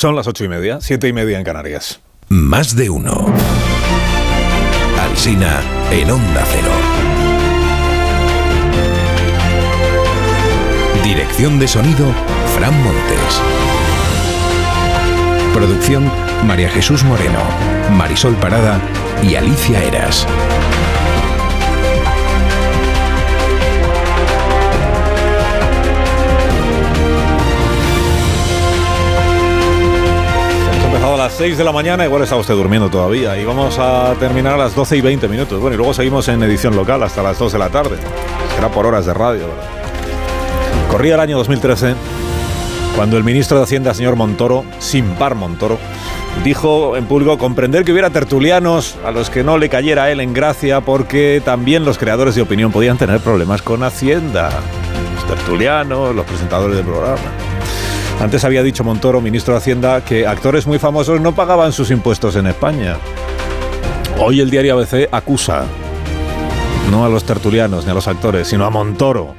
Son las ocho y media, siete y media en Canarias. Más de uno. Alsina en Onda Cero. Dirección de sonido, Fran Montes. Producción, María Jesús Moreno, Marisol Parada y Alicia Eras. 6 de la mañana, igual está usted durmiendo todavía, y vamos a terminar a las 12 y 20 minutos. Bueno, y luego seguimos en edición local hasta las 2 de la tarde. Será por horas de radio, ¿verdad? Corría el año 2013 cuando el ministro de Hacienda, señor Montoro, sin par Montoro, dijo en público comprender que hubiera tertulianos a los que no le cayera a él en gracia porque también los creadores de opinión podían tener problemas con Hacienda. Los tertulianos, los presentadores del programa. Antes había dicho Montoro, ministro de Hacienda, que actores muy famosos no pagaban sus impuestos en España. Hoy el diario ABC acusa no a los tertulianos ni a los actores, sino a Montoro.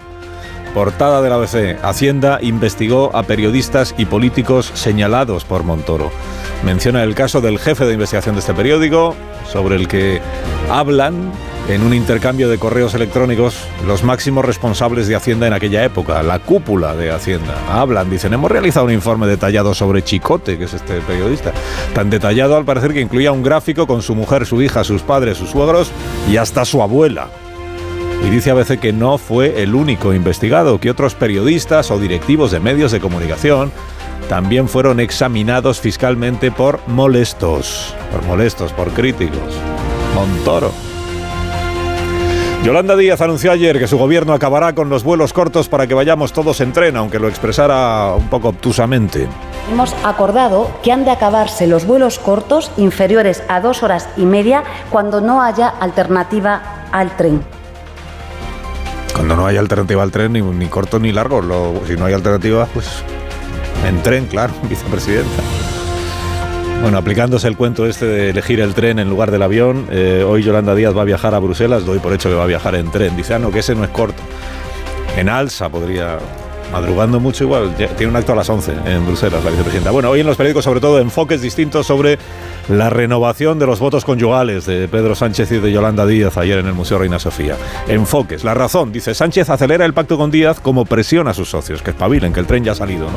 Portada del ABC. Hacienda investigó a periodistas y políticos señalados por Montoro. Menciona el caso del jefe de investigación de este periódico, sobre el que hablan en un intercambio de correos electrónicos los máximos responsables de Hacienda en aquella época, la cúpula de Hacienda. Hablan, dicen, hemos realizado un informe detallado sobre Chicote, que es este periodista. Tan detallado al parecer que incluía un gráfico con su mujer, su hija, sus padres, sus suegros y hasta su abuela. Y dice a veces que no fue el único investigado, que otros periodistas o directivos de medios de comunicación también fueron examinados fiscalmente por molestos, por molestos, por críticos. Montoro. Yolanda Díaz anunció ayer que su gobierno acabará con los vuelos cortos para que vayamos todos en tren, aunque lo expresara un poco obtusamente. Hemos acordado que han de acabarse los vuelos cortos inferiores a dos horas y media cuando no haya alternativa al tren. Cuando no hay alternativa al tren, ni, ni corto ni largo. Lo- si no hay alternativa, pues en tren, claro, vicepresidenta. Bueno, aplicándose el cuento este de elegir el tren en lugar del avión, eh, hoy Yolanda Díaz va a viajar a Bruselas, doy por hecho que va a viajar en tren. Dice, ah, no, que ese no es corto. En alza podría, madrugando mucho igual, tiene un acto a las 11 en Bruselas, la vicepresidenta. Bueno, hoy en los periódicos sobre todo enfoques distintos sobre la renovación de los votos conyugales de Pedro Sánchez y de Yolanda Díaz ayer en el Museo Reina Sofía. Enfoques. La razón, dice Sánchez, acelera el pacto con Díaz como presión a sus socios, que espabilen, que el tren ya ha salido.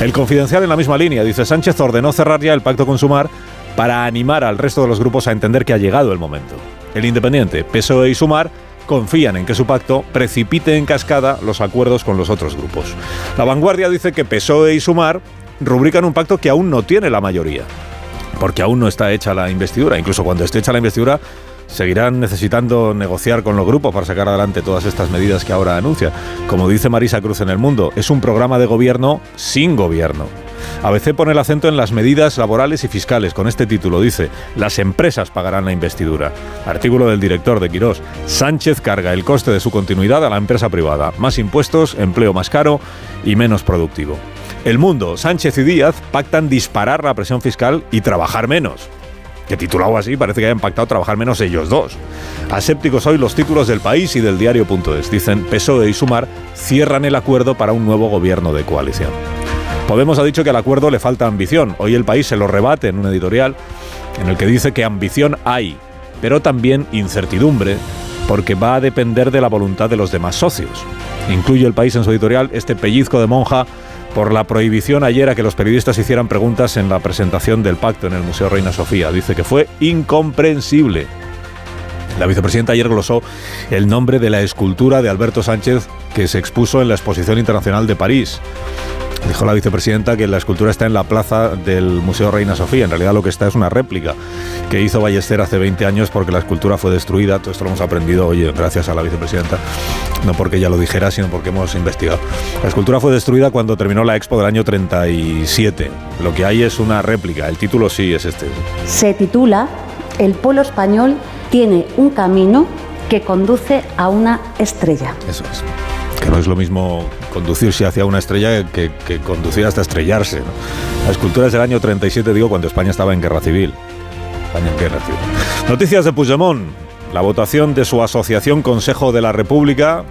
El confidencial en la misma línea, dice Sánchez ordenó cerrar ya el pacto con Sumar para animar al resto de los grupos a entender que ha llegado el momento. El Independiente, PSOE y Sumar confían en que su pacto precipite en cascada los acuerdos con los otros grupos. La vanguardia dice que PSOE y Sumar rubrican un pacto que aún no tiene la mayoría porque aún no está hecha la investidura. Incluso cuando esté hecha la investidura, seguirán necesitando negociar con los grupos para sacar adelante todas estas medidas que ahora anuncia. Como dice Marisa Cruz en El Mundo, es un programa de gobierno sin gobierno. ABC pone el acento en las medidas laborales y fiscales. Con este título dice, las empresas pagarán la investidura. Artículo del director de Quirós. Sánchez carga el coste de su continuidad a la empresa privada. Más impuestos, empleo más caro y menos productivo. El Mundo, Sánchez y Díaz pactan disparar la presión fiscal y trabajar menos. Que titulado así parece que hayan pactado trabajar menos ellos dos. Asépticos hoy los títulos del país y del diario.es. Dicen PSOE y Sumar cierran el acuerdo para un nuevo gobierno de coalición. Podemos ha dicho que al acuerdo le falta ambición. Hoy el país se lo rebate en un editorial en el que dice que ambición hay, pero también incertidumbre, porque va a depender de la voluntad de los demás socios. Incluye el país en su editorial este pellizco de monja por la prohibición ayer a que los periodistas hicieran preguntas en la presentación del pacto en el Museo Reina Sofía. Dice que fue incomprensible. La vicepresidenta ayer glosó el nombre de la escultura de Alberto Sánchez que se expuso en la Exposición Internacional de París. Dijo la vicepresidenta que la escultura está en la plaza del Museo Reina Sofía. En realidad lo que está es una réplica que hizo Ballester hace 20 años porque la escultura fue destruida. Todo esto lo hemos aprendido, oye, gracias a la vicepresidenta. No porque ella lo dijera, sino porque hemos investigado. La escultura fue destruida cuando terminó la expo del año 37. Lo que hay es una réplica. El título sí es este. Se titula El pueblo español tiene un camino que conduce a una estrella. Eso es. Que no es lo mismo conducirse hacia una estrella que, que conducir hasta estrellarse. La escultura es del año 37, digo, cuando España estaba en guerra civil. España en guerra civil. Noticias de Puigdemont. La votación de su asociación Consejo de la República,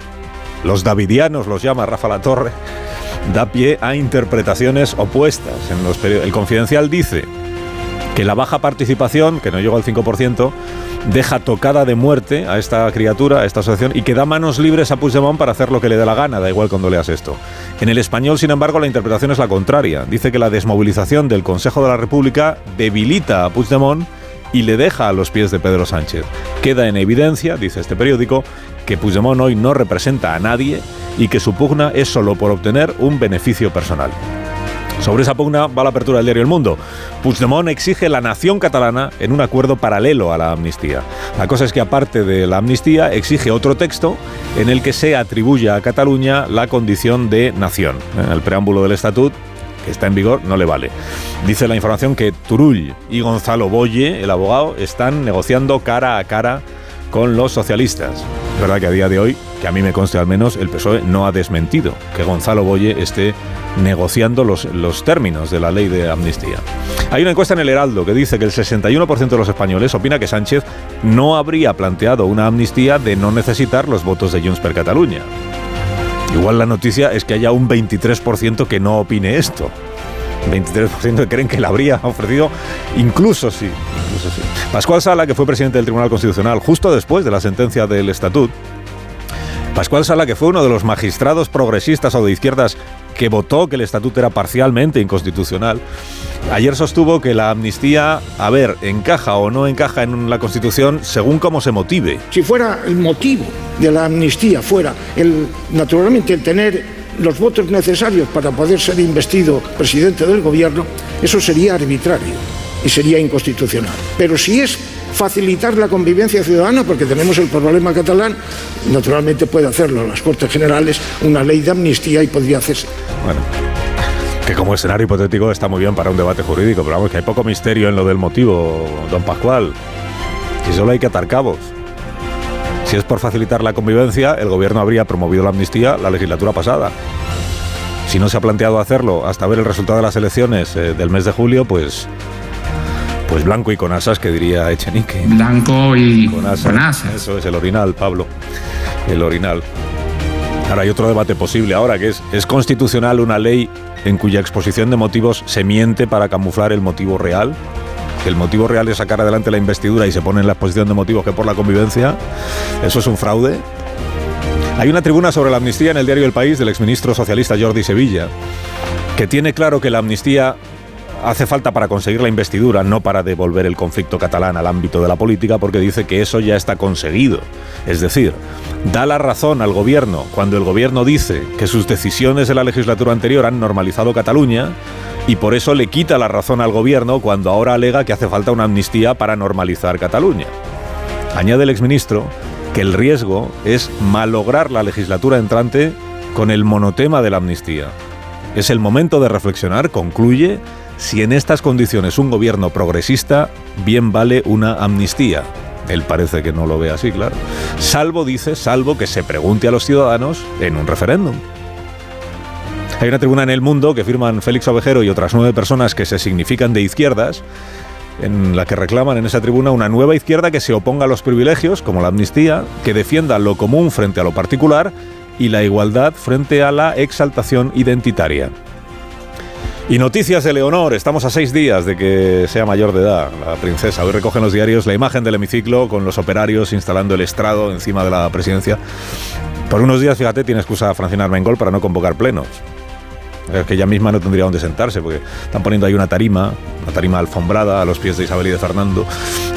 los davidianos los llama Rafa La Torre, da pie a interpretaciones opuestas. En los el Confidencial dice que la baja participación, que no llegó al 5%, deja tocada de muerte a esta criatura, a esta asociación, y que da manos libres a Puigdemont para hacer lo que le dé la gana, da igual cuando leas esto. En el español, sin embargo, la interpretación es la contraria. Dice que la desmovilización del Consejo de la República debilita a Puigdemont y le deja a los pies de Pedro Sánchez. Queda en evidencia, dice este periódico, que Puigdemont hoy no representa a nadie y que su pugna es solo por obtener un beneficio personal. Sobre esa pugna va la apertura del diario El Mundo. Puigdemont exige la nación catalana en un acuerdo paralelo a la amnistía. La cosa es que aparte de la amnistía exige otro texto en el que se atribuya a Cataluña la condición de nación. El preámbulo del estatut que está en vigor, no le vale. Dice la información que Turull y Gonzalo Boye, el abogado, están negociando cara a cara con los socialistas. Es verdad que a día de hoy, que a mí me conste al menos, el PSOE no ha desmentido que Gonzalo Boye esté negociando los, los términos de la ley de amnistía. Hay una encuesta en el Heraldo que dice que el 61% de los españoles opina que Sánchez no habría planteado una amnistía de no necesitar los votos de Junts per Cataluña. Igual la noticia es que haya un 23% que no opine esto. 23% que creen que la habría ofrecido, incluso sí. Pascual Sala, que fue presidente del Tribunal Constitucional justo después de la sentencia del Estatut, Pascual Sala, que fue uno de los magistrados progresistas o de izquierdas que votó que el estatuto era parcialmente inconstitucional, ayer sostuvo que la amnistía, a ver, encaja o no encaja en la Constitución según cómo se motive. Si fuera el motivo de la amnistía, fuera el, naturalmente el tener los votos necesarios para poder ser investido presidente del gobierno, eso sería arbitrario y sería inconstitucional. Pero si es facilitar la convivencia ciudadana, porque tenemos el problema catalán, naturalmente puede hacerlo las Cortes Generales, una ley de amnistía y podría hacerse. Bueno, que como escenario hipotético está muy bien para un debate jurídico, pero vamos, que hay poco misterio en lo del motivo, don Pascual. Si solo hay que atar cabos. Si es por facilitar la convivencia, el gobierno habría promovido la amnistía la legislatura pasada. Si no se ha planteado hacerlo hasta ver el resultado de las elecciones eh, del mes de julio, pues pues blanco y con asas, que diría Echenique. Blanco y con asas. Eso es el orinal, Pablo. El orinal. Ahora hay otro debate posible ahora, que es, ¿es constitucional una ley en cuya exposición de motivos se miente para camuflar el motivo real? Que el motivo real es sacar adelante la investidura y se pone en la exposición de motivos que por la convivencia. ¿Eso es un fraude? Hay una tribuna sobre la amnistía en el diario El País del exministro socialista Jordi Sevilla, que tiene claro que la amnistía hace falta para conseguir la investidura, no para devolver el conflicto catalán al ámbito de la política, porque dice que eso ya está conseguido. Es decir, da la razón al gobierno cuando el gobierno dice que sus decisiones de la legislatura anterior han normalizado Cataluña y por eso le quita la razón al gobierno cuando ahora alega que hace falta una amnistía para normalizar Cataluña. Añade el exministro que el riesgo es malograr la legislatura entrante con el monotema de la amnistía. Es el momento de reflexionar, concluye, si en estas condiciones un gobierno progresista bien vale una amnistía. Él parece que no lo ve así, claro. Salvo, dice, salvo que se pregunte a los ciudadanos en un referéndum. Hay una tribuna en el mundo que firman Félix Ovejero y otras nueve personas que se significan de izquierdas, en la que reclaman en esa tribuna una nueva izquierda que se oponga a los privilegios, como la amnistía, que defienda lo común frente a lo particular y la igualdad frente a la exaltación identitaria. Y noticias de Leonor, estamos a seis días de que sea mayor de edad, la princesa. Hoy recogen los diarios la imagen del hemiciclo con los operarios instalando el estrado encima de la presidencia. Por unos días, fíjate, tiene excusa Francina Armengol para no convocar plenos. Es que ella misma no tendría dónde sentarse, porque están poniendo ahí una tarima, una tarima alfombrada a los pies de Isabel y de Fernando.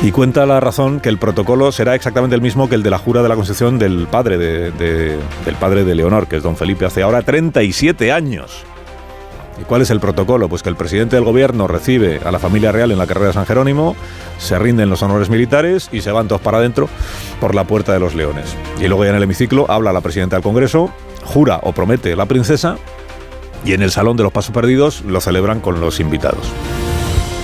Y cuenta la razón que el protocolo será exactamente el mismo que el de la jura de la Constitución del padre de, del padre de Leonor, que es don Felipe, hace ahora 37 años. ¿Y cuál es el protocolo? Pues que el presidente del gobierno recibe a la familia real en la carrera de San Jerónimo, se rinden los honores militares y se van todos para adentro por la puerta de los leones. Y luego ya en el hemiciclo habla la presidenta del Congreso, jura o promete la princesa y en el Salón de los Pasos Perdidos lo celebran con los invitados.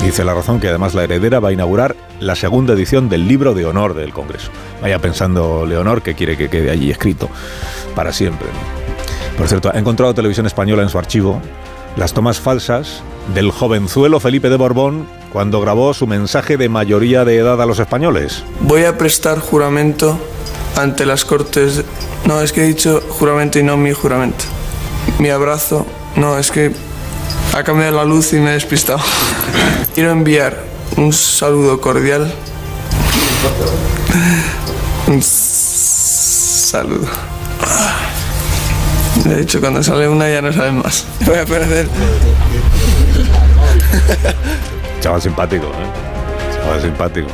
Dice la razón que además la heredera va a inaugurar la segunda edición del libro de honor del Congreso. Vaya pensando Leonor que quiere que quede allí escrito para siempre. Por cierto, ha encontrado Televisión Española en su archivo las tomas falsas del jovenzuelo Felipe de Borbón cuando grabó su mensaje de mayoría de edad a los españoles. Voy a prestar juramento ante las Cortes. No, es que he dicho juramento y no mi juramento. Mi abrazo, No, es que ha cambiado la luz y me he despistado. Quiero enviar un saludo cordial. Un saludo. De hecho, cuando sale una ya no saben más. Voy a perder. Chaval simpático, ¿eh? Chaval simpático.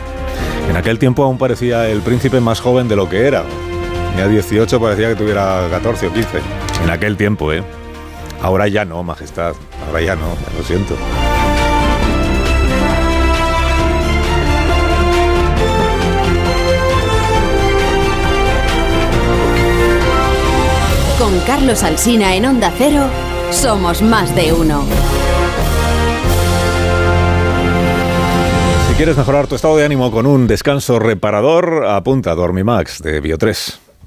En aquel tiempo aún parecía el príncipe más joven de lo que era. Tenía 18, parecía que tuviera 14 o 15. En aquel tiempo, ¿eh? Ahora ya no, majestad. Ahora ya no, lo siento. Con Carlos Alsina en Onda Cero, somos más de uno. Si quieres mejorar tu estado de ánimo con un descanso reparador, apunta a Dormimax de Bio3.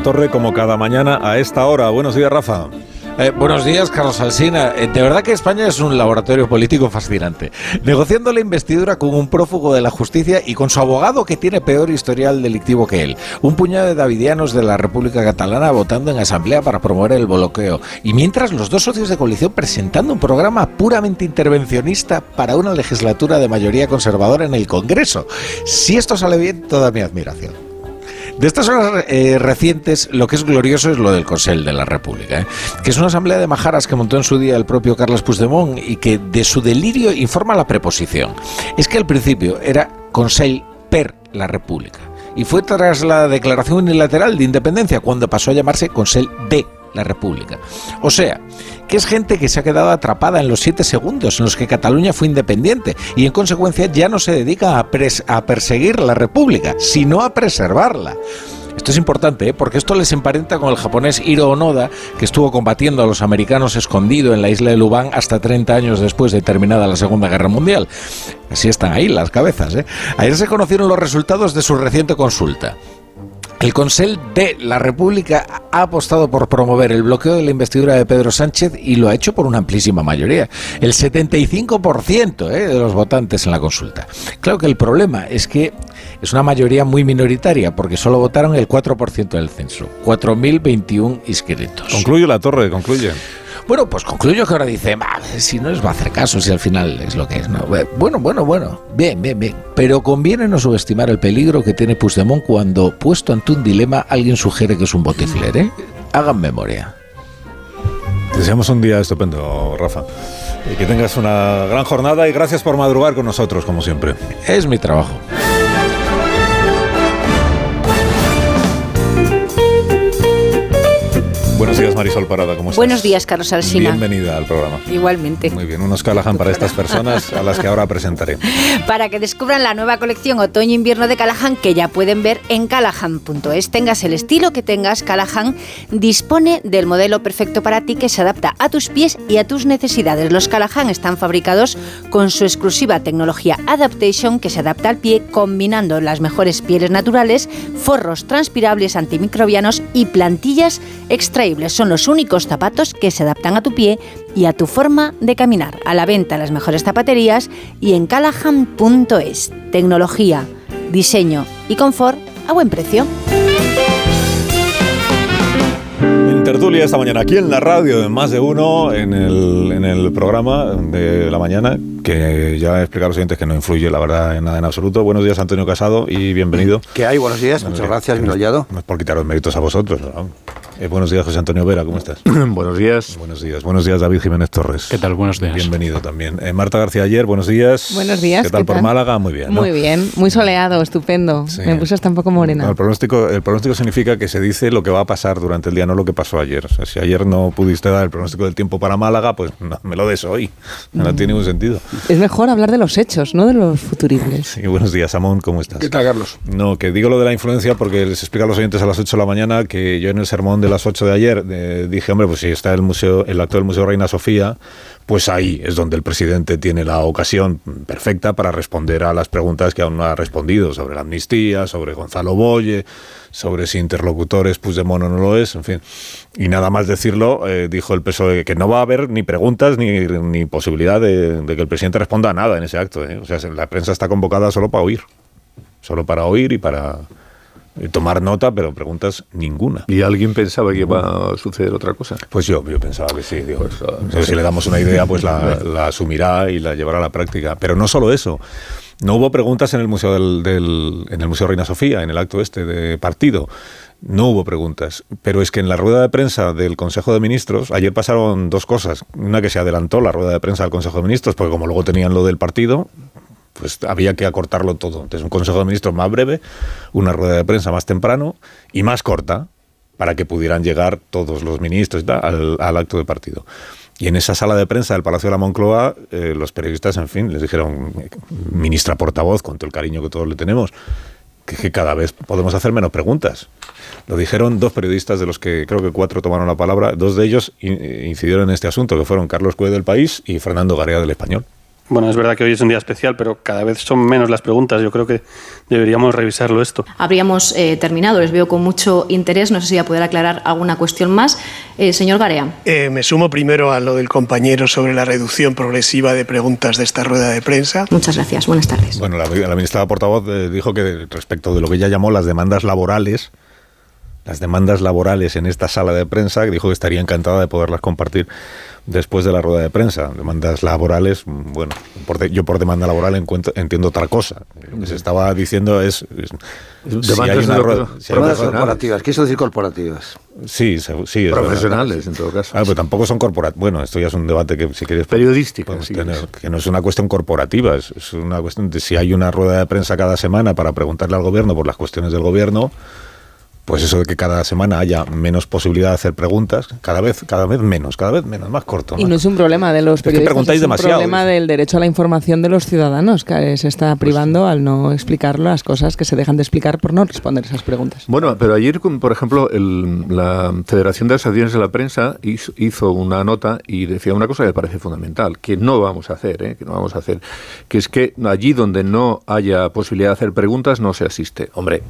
Torre, como cada mañana a esta hora. Buenos días, Rafa. Eh, buenos días, Carlos Alsina. Eh, de verdad que España es un laboratorio político fascinante. Negociando la investidura con un prófugo de la justicia y con su abogado que tiene peor historial delictivo que él. Un puñado de davidianos de la República Catalana votando en asamblea para promover el bloqueo. Y mientras los dos socios de coalición presentando un programa puramente intervencionista para una legislatura de mayoría conservadora en el Congreso. Si esto sale bien, toda mi admiración. De estas horas eh, recientes, lo que es glorioso es lo del Consell de la República, ¿eh? que es una asamblea de majaras que montó en su día el propio Carlos Puigdemont y que de su delirio informa la preposición. Es que al principio era Consell per la República y fue tras la declaración unilateral de independencia cuando pasó a llamarse Consell de la República. O sea, que es gente que se ha quedado atrapada en los siete segundos en los que Cataluña fue independiente y en consecuencia ya no se dedica a, perseguir la República, sino a preservarla. Esto es importante ¿eh? porque esto les emparenta con el japonés Hiro Onoda, que estuvo combatiendo a los americanos escondido en la isla de Lubang hasta 30 años después de terminada la Segunda Guerra Mundial. Así están ahí las cabezas. ¿eh? Ayer se conocieron los resultados de su reciente consulta. El Consell de la República ha apostado por promover el bloqueo de la investidura de Pedro Sánchez y lo ha hecho por una amplísima mayoría, el 75% ¿eh? de los votantes en la consulta. Claro que el problema es que es una mayoría muy minoritaria porque solo votaron el 4% del censo, 4.021 inscritos. Concluye la torre, concluye. Bueno, pues concluyo que ahora dice, si no les va a hacer caso, si al final es lo que es. ¿no? Bueno, bueno, bueno, bien, bien, bien. Pero conviene no subestimar el peligro que tiene Puigdemont cuando, puesto ante un dilema, alguien sugiere que es un botifler, ¿eh? Hagan memoria. Deseamos un día estupendo, Rafa. Y que tengas una gran jornada y gracias por madrugar con nosotros, como siempre. Es mi trabajo. Buenos días, Marisol Parada, ¿cómo estás? Buenos días, Carlos Alsina. Bienvenida al programa. Igualmente. Muy bien, unos Callahan para estas personas a las que ahora presentaré. Para que descubran la nueva colección otoño-invierno de Callahan que ya pueden ver en callahan.es. Tengas el estilo que tengas, Callahan dispone del modelo perfecto para ti que se adapta a tus pies y a tus necesidades. Los Callahan están fabricados con su exclusiva tecnología Adaptation que se adapta al pie combinando las mejores pieles naturales, forros transpirables antimicrobianos y plantillas extraíbles. Son los únicos zapatos que se adaptan a tu pie y a tu forma de caminar. A la venta en las mejores zapaterías y en callahan.es. Tecnología, diseño y confort a buen precio. En tertulia esta mañana aquí en la radio de Más de Uno, en el, en el programa de la mañana, que ya he explicado a los oyentes que no influye, la verdad, en nada en absoluto. Buenos días, Antonio Casado, y bienvenido. ¿Qué hay? Buenos días, muchas gracias, bien hallado. No es por quitar los méritos a vosotros. Eh, buenos días, José Antonio Vera, ¿cómo estás? buenos días. Buenos días. Buenos días, David Jiménez Torres. ¿Qué tal? Buenos días. Bienvenido también. Eh, Marta García Ayer, buenos días. Buenos días. ¿Qué tal por Málaga? Muy bien. Muy bien, muy soleado, estupendo. Me puse hasta un poco morena. el, pronóstico, el pronóstico significa que se dice lo que va a pasar durante el día, no lo que pasó ayer. O sea, si ayer no pudiste dar el pronóstico del tiempo para Málaga, pues no, me lo des hoy. No, tiene ningún sentido. Es mejor hablar de los hechos, no de los futuribles. Sí, buenos días, Amón, ¿cómo estás? ¿Qué tal, Carlos? No, que digo lo de la influencia porque les explica a los oyentes a las 8 de la mañana que yo en el sermón de las 8 de ayer dije, hombre, pues si está el museo, el acto del Museo Reina Sofía, pues ahí es donde el presidente tiene la ocasión perfecta para responder a las preguntas que aún no ha respondido sobre la amnistía, sobre Gonzalo Boye, sobre si interlocutores Puigdemont o no lo es, en fin. Y nada más decirlo, eh, dijo el PSOE que no va a haber ni preguntas ni, ni posibilidad de, que el presidente responda a nada en ese acto. ¿eh? O sea, la prensa está convocada solo para oír, solo para oír y para tomar nota, pero preguntas ninguna. ¿Y alguien pensaba que iba a suceder otra cosa? Pues yo, yo pensaba que sí. Digo, pues, si le damos una idea, pues la, asumirá y la llevará a la práctica. Pero no solo eso. No hubo preguntas en el Museo del, en el Museo Reina Sofía, en el acto este de partido. No hubo preguntas, pero es que en la rueda de prensa del Consejo de Ministros, ayer pasaron dos cosas. Una que se adelantó la rueda de prensa del Consejo de Ministros, porque como luego tenían lo del partido, pues había que acortarlo todo. Entonces, un Consejo de Ministros más breve, una rueda de prensa más temprano y más corta, para que pudieran llegar todos los ministros al, acto de partido. Y en esa sala de prensa del Palacio de la Moncloa, eh, los periodistas, en fin, les dijeron, ministra portavoz, con todo el cariño que todos le tenemos, que, cada vez podemos hacer menos preguntas. Lo dijeron dos periodistas de los que creo que cuatro tomaron la palabra. Dos de ellos incidieron en este asunto, que fueron Carlos Cue del País y Fernando Garea del Español. Bueno, es verdad que hoy es un día especial, pero cada vez son menos las preguntas. Yo creo que deberíamos revisarlo esto. Habríamos eh, terminado. Les veo con mucho interés. No sé si voy a poder aclarar alguna cuestión más. Eh, señor Garea. Eh, me sumo primero a lo del compañero sobre la reducción progresiva de preguntas de esta rueda de prensa. Muchas gracias. Buenas tardes. Bueno, la, la ministra portavoz dijo que respecto de lo que ella llamó las demandas laborales, las demandas laborales en esta sala de prensa, dijo que estaría encantada de poderlas compartir después de la rueda de prensa. Demandas laborales, bueno, yo por demanda laboral entiendo otra cosa. Lo que se estaba diciendo es... demandas corporativas, ¿qué decir corporativas? Sí, sí. Profesionales, en todo caso. Ah, pero tampoco son corporativas. Bueno, esto ya es un debate que si quieres... Periodístico. que no es una cuestión corporativa, es una cuestión de si hay una rueda de prensa cada semana para preguntarle al gobierno por las cuestiones del gobierno pues eso de que cada semana haya menos posibilidad de hacer preguntas, cada vez, cada vez menos, cada vez menos, más corto. Y no es un problema de los periodistas, es, un problema del derecho a la información de los ciudadanos, que se está pues privando al no explicar las cosas que se dejan de explicar por no responder esas preguntas. Bueno, pero ayer, por ejemplo, la Federación de Asociaciones de la Prensa hizo, una nota y decía una cosa que me parece fundamental, que no vamos a hacer, ¿eh? que no vamos a hacer, que es que allí donde no haya posibilidad de hacer preguntas no se asiste. Hombre,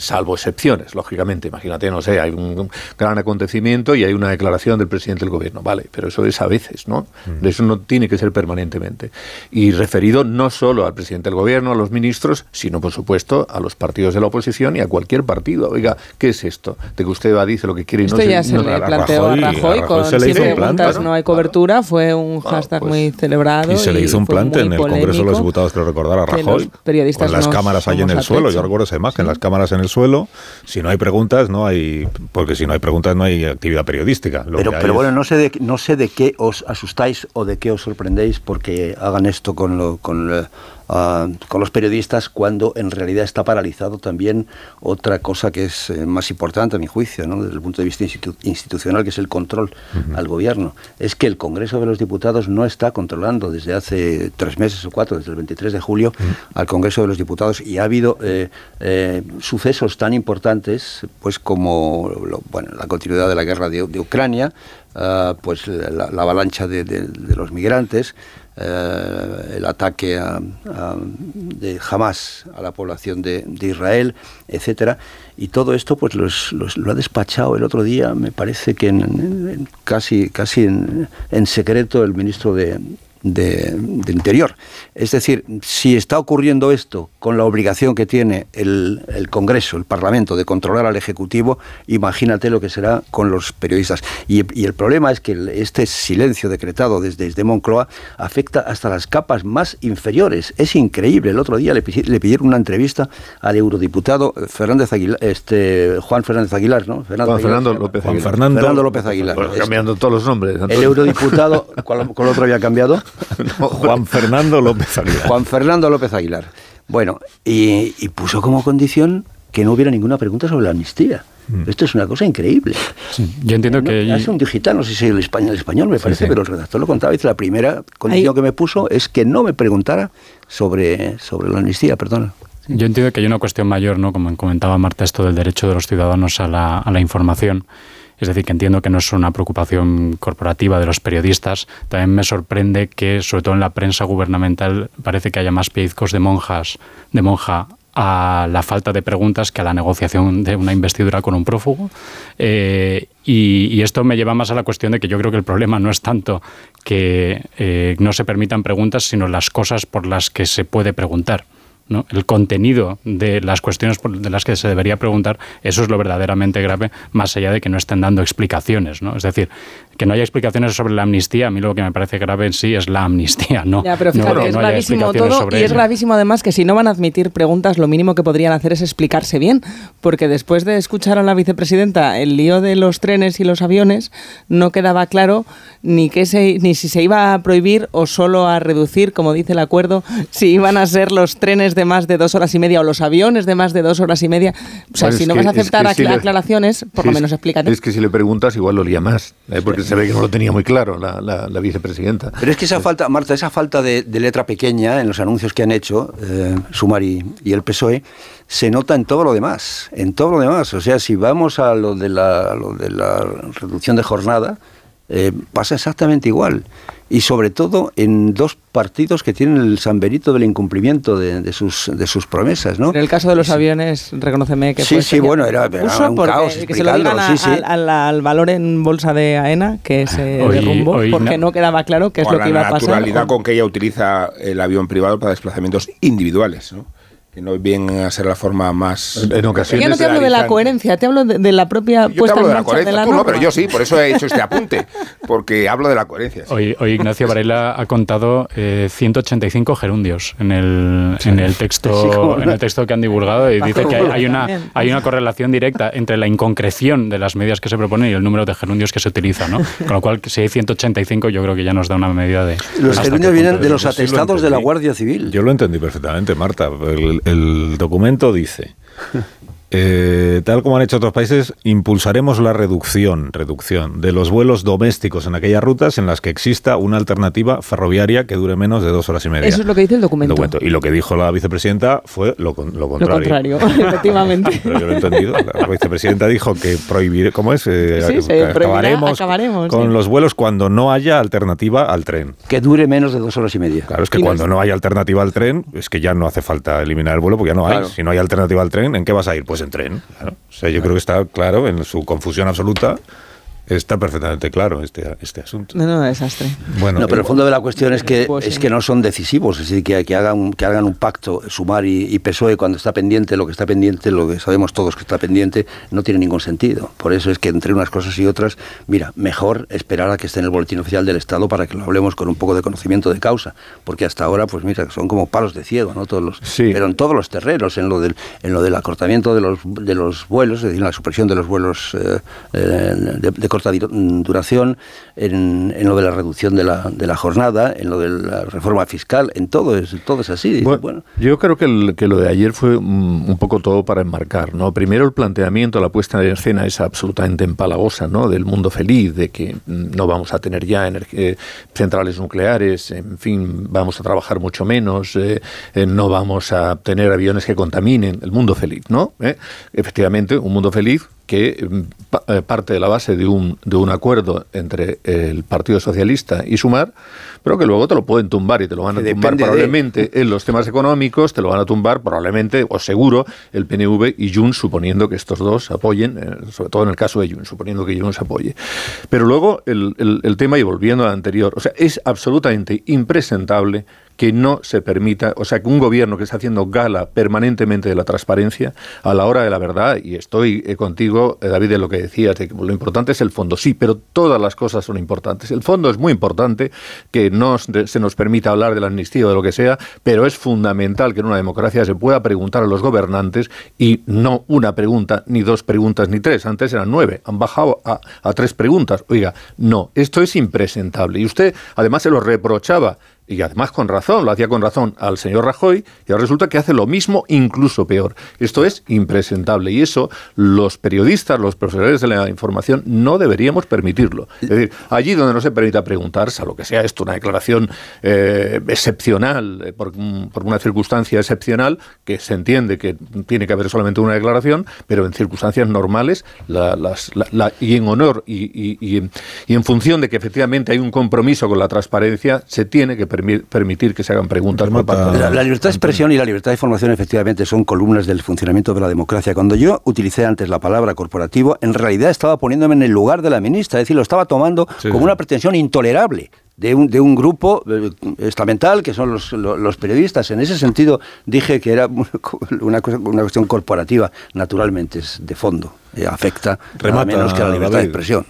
salvo excepciones, lógicamente. Imagínate, no sé, hay un gran acontecimiento y hay una declaración del presidente del gobierno, vale, pero eso es a veces, ¿no? Mm. Eso no tiene que ser permanentemente. Y referido no solo al presidente del gobierno, a los ministros, sino, por supuesto, a los partidos de la oposición y a cualquier partido. Oiga, ¿qué es esto? De que usted va, dice lo que quiere y no Esto ya se, le planteó a Rajoy, con si preguntas no hay cobertura, fue un ah, hashtag pues muy celebrado. Y se le hizo un plante en el Congreso de los Diputados, creo recordar, a Rajoy. periodistas con las cámaras ahí en el suelo, yo recuerdo esa imagen, las cámaras en el suelo. Si no hay preguntas, no hay. Porque si no hay preguntas, no hay actividad periodística. pero, pero bueno, no sé, de, no sé de qué os asustáis o de qué os sorprendéis porque hagan esto con, lo, con Ah, con los periodistas cuando en realidad está paralizado también otra cosa que es eh, más importante a mi juicio, ¿no? desde el punto de vista institucional, que es el control al gobierno. Es que el Congreso de los Diputados no está controlando desde hace tres meses o cuatro, desde el 23 de julio, al Congreso de los Diputados y ha habido eh, eh, sucesos tan importantes pues como bueno, la continuidad de la guerra de, Ucrania, ah, pues la, avalancha de los migrantes, eh, el ataque de Hamas a la población de, Israel, etcétera. Y todo esto pues lo ha despachado el otro día, me parece que casi, casi en, secreto el ministro de, de, interior. Es decir, si está ocurriendo esto con la obligación que tiene el, Congreso, el Parlamento, de controlar al Ejecutivo, imagínate lo que será con los periodistas. Y, el problema es que este silencio decretado desde, desde, Moncloa afecta hasta las capas más inferiores. Es increíble. El otro día le, pidieron una entrevista al eurodiputado Fernández Aguilar, este, Juan Fernández Aguilar, ¿no? Fernando, Fernando López Aguilar. Fernando, López Aguilar. cambiando todos los nombres. El eurodiputado, ¿cuál, ¿cuál otro había cambiado? Juan Fernando López Aguilar. Juan Fernando López Aguilar. Bueno, y, puso como condición que no hubiera ninguna pregunta sobre la amnistía. Mm. Esto es una cosa increíble. yo entiendo que... Es un digital, no sé si el español, el español me parece, pero el redactor lo contaba. Dice, la primera condición que me puso es que no me preguntara sobre, sobre la amnistía, perdona. Yo entiendo que hay una cuestión mayor, ¿no? Como comentaba Marta, esto del derecho de los ciudadanos a la, a la información. Es decir, que entiendo que no es una preocupación corporativa de los periodistas. También me sorprende que, sobre todo en la prensa gubernamental, parece que haya más pellizcos de monjas, de monja a la falta de preguntas que a la negociación de una investidura con un prófugo. Eh, y, esto me lleva más a la cuestión de que yo creo que el problema no es tanto que eh, no se permitan preguntas, sino las cosas por las que se puede preguntar el contenido de las cuestiones de las que se debería preguntar, eso es lo verdaderamente grave, más allá de que no estén dando explicaciones. ¿no? Es decir, que no haya explicaciones sobre la amnistía, a mí lo que me parece grave en sí es la amnistía, ¿no? Ya, pero fíjate es gravísimo todo y es gravísimo además que si no van a admitir preguntas, lo mínimo que podrían hacer es explicarse bien, porque después de escuchar a la vicepresidenta el lío de los trenes y los aviones, no quedaba claro ni, que se, ni si se iba a prohibir o solo a reducir, como dice el acuerdo, si iban a ser los trenes de más de dos horas y media o los aviones de más de dos horas y media. O sea, pues si no vas a aceptar aclaraciones, por lo menos explícate. Es que si le preguntas, igual lo lía más, ¿eh? porque se ve que no lo tenía muy claro la, vicepresidenta. Pero es que esa falta, Marta, esa falta de, letra pequeña en los anuncios que han hecho eh, Sumar y, el PSOE se nota en todo lo demás, en todo lo demás. O sea, si vamos a lo de la, lo de la reducción de jornada, eh, pasa exactamente igual. Y sobre todo en dos partidos que tienen el sanberito del incumplimiento de, sus, de sus promesas, ¿no? En el caso de los aviones, reconoceme que Sí, sí, bueno, era, un caos Que se lo digan al, valor en bolsa de AENA, que se derrumbó, porque no, quedaba claro qué es lo que iba a pasar. la naturalidad con que ella utiliza el avión privado para desplazamientos individuales, ¿no? Que no viene a ser la forma más... En ocasiones... Yo no te hablo de la coherencia, te hablo de, la propia yo puesta te hablo de la coherencia, tú no, pero yo sí, por eso he hecho este apunte, porque hablo de la coherencia. Hoy, hoy, Ignacio Varela ha contado 185 eh, gerundios en el, en el texto en el texto que han divulgado y dice que hay, una, hay una correlación directa entre la inconcreción de las medidas que se proponen y el número de gerundios que se utilizan, ¿no? Con lo cual, si hay 185, yo creo que ya nos da una medida de... Los gerundios vienen de los atestados de la Guardia Civil. Yo lo entendí perfectamente, Marta. El, el, documento dice, eh, tal como han hecho otros países, impulsaremos la reducción, reducción de los vuelos domésticos en aquellas rutas en las que exista una alternativa ferroviaria que dure menos de dos horas y media. Eso es lo que dice el documento. Y lo que dijo la vicepresidenta fue lo, contrario. Lo contrario, efectivamente. Pero yo lo he entendido. La vicepresidenta dijo que prohibir, ¿cómo es? Eh, acabaremos, con los vuelos cuando no haya alternativa al tren. Que dure menos de dos horas y media. Claro, es que cuando no hay alternativa al tren, es que ya no hace falta eliminar el vuelo porque ya no hay. Si no hay alternativa al tren, ¿en qué vas a ir? Pues en tren. O sea, yo creo que está claro en su confusión absoluta Está perfectamente claro este, este asunto. No, no, desastre. Bueno, no, pero el fondo de la cuestión es que, pues es que no son decisivos, es decir, que, que, hagan, que hagan un pacto, Sumar y, PSOE, cuando está pendiente, lo que está pendiente, lo que sabemos todos que está pendiente, no tiene ningún sentido. Por eso es que entre unas cosas y otras, mira, mejor esperar a que esté en el boletín oficial del Estado para que lo hablemos con un poco de conocimiento de causa, porque hasta ahora, pues mira, son como palos de ciego, ¿no? Todos los, Pero en todos los terrenos, en lo del, en lo del acortamiento de los, de los vuelos, es decir, la supresión de los vuelos eh, eh, de, de duración, en, lo de la reducción de la, de la, jornada, en lo de la reforma fiscal, en todo es, todo es así. Bueno, Yo creo que, que, lo de ayer fue un, poco todo para enmarcar. ¿no? Primero el planteamiento, la puesta en escena es absolutamente empalagosa ¿no? del mundo feliz, de que no vamos a tener ya centrales nucleares, en fin, vamos a trabajar mucho menos, eh, eh, no vamos a tener aviones que contaminen, el mundo feliz, ¿no? ¿Eh? Efectivamente, un mundo feliz que mm, eh, parte de la base de un, de un acuerdo entre el Partido Socialista y Sumar, pero que luego te lo pueden tumbar y te lo van a tumbar probablemente en los temas económicos, te lo van a tumbar probablemente o seguro el PNV y Junts, suponiendo que estos dos apoyen, eh, sobre todo en el caso de Junts, suponiendo que Junts apoye. Pero luego el, el, el tema, y volviendo al anterior, o sea, es absolutamente impresentable que no se permita, o sea, que un gobierno que está haciendo gala permanentemente de la transparencia a la hora de la verdad, y estoy eh, contigo, eh, David, de lo que decías, de que lo importante es el fondo, sí, pero todas las cosas son importantes. El fondo es muy importante, que no se nos permita hablar de la amnistía o de lo que sea, pero es fundamental que en una democracia se pueda preguntar a los gobernantes y no una pregunta, ni dos preguntas, ni tres. Antes eran nueve, han bajado a, a tres preguntas. Oiga, no, esto es impresentable. Y usted además se lo reprochaba y además con razón, lo hacía con razón al señor Rajoy, y ahora resulta que hace lo mismo, incluso peor. Esto es impresentable y eso los periodistas, los profesores de la información, no deberíamos permitirlo. Es decir, allí donde no se permita preguntar, lo que sea esto, una declaración eh, excepcional, eh, por, una circunstancia excepcional, que se entiende que tiene que haber solamente una declaración, pero en circunstancias normales y en honor y, y en función de que efectivamente hay un compromiso con la transparencia, se tiene que permitir permitir que se hagan preguntas por parte la, la libertad de expresión y la libertad de información efectivamente son columnas del funcionamiento de la democracia. Cuando yo utilicé antes la palabra corporativo, en realidad estaba poniéndome en el lugar de la ministra, es decir, lo estaba tomando como una pretensión intolerable de un, de un grupo eh, estamental que son los, los, periodistas. En ese sentido dije que era una, una cuestión corporativa, naturalmente es de fondo. Eh, afecta Remata, menos que la libertad de expresión.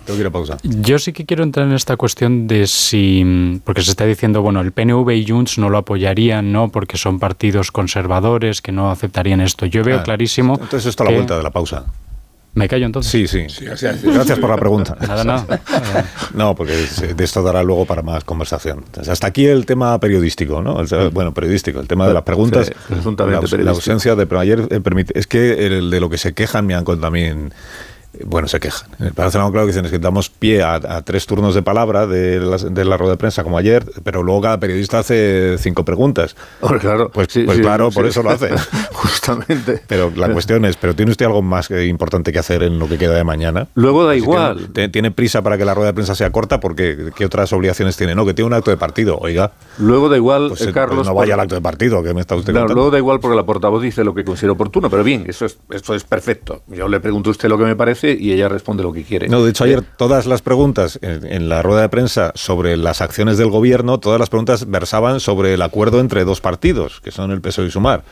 Yo sí que quiero entrar en esta cuestión de si, porque se está diciendo, bueno, el PNV y Junts no lo apoyarían, ¿no? Porque son partidos conservadores que no aceptarían esto. Yo veo clarísimo. Entonces esto a la vuelta de la pausa. ¿Me callo entonces? Sí, sí. Gracias por la pregunta. Nada, nada. no, porque de esto dará luego para más conversación. hasta aquí el tema periodístico, ¿no? bueno, periodístico, el tema de las preguntas. la, ausencia de. Pero ayer eh, permite. Es que el de lo que se quejan me han contado también bueno, se quejan. En el Palacio claro que dicen que damos pie a, tres turnos de palabra de la, de la, rueda de prensa, como ayer, pero luego cada periodista hace cinco preguntas. claro, pues, pues claro, por eso lo hace. Justamente. Pero la cuestión es, ¿pero tiene usted algo más importante que hacer en lo que queda de mañana? Luego da igual. ¿Tiene prisa para que la rueda de prensa sea corta? Porque ¿qué otras obligaciones tiene? No, que tiene un acto de partido, oiga. Luego da igual, pues, eh, Carlos... Pues no vaya al acto de partido, que me está usted claro, Luego da igual porque la portavoz dice lo que considera oportuno, pero bien, eso es, esto es perfecto. Yo le pregunto a usted lo que me parece y ella responde lo que quiere. No, de hecho, ayer todas las preguntas en, la rueda de prensa sobre las acciones del gobierno, todas las preguntas versaban sobre el acuerdo entre dos partidos, que son el PSOE y Sumar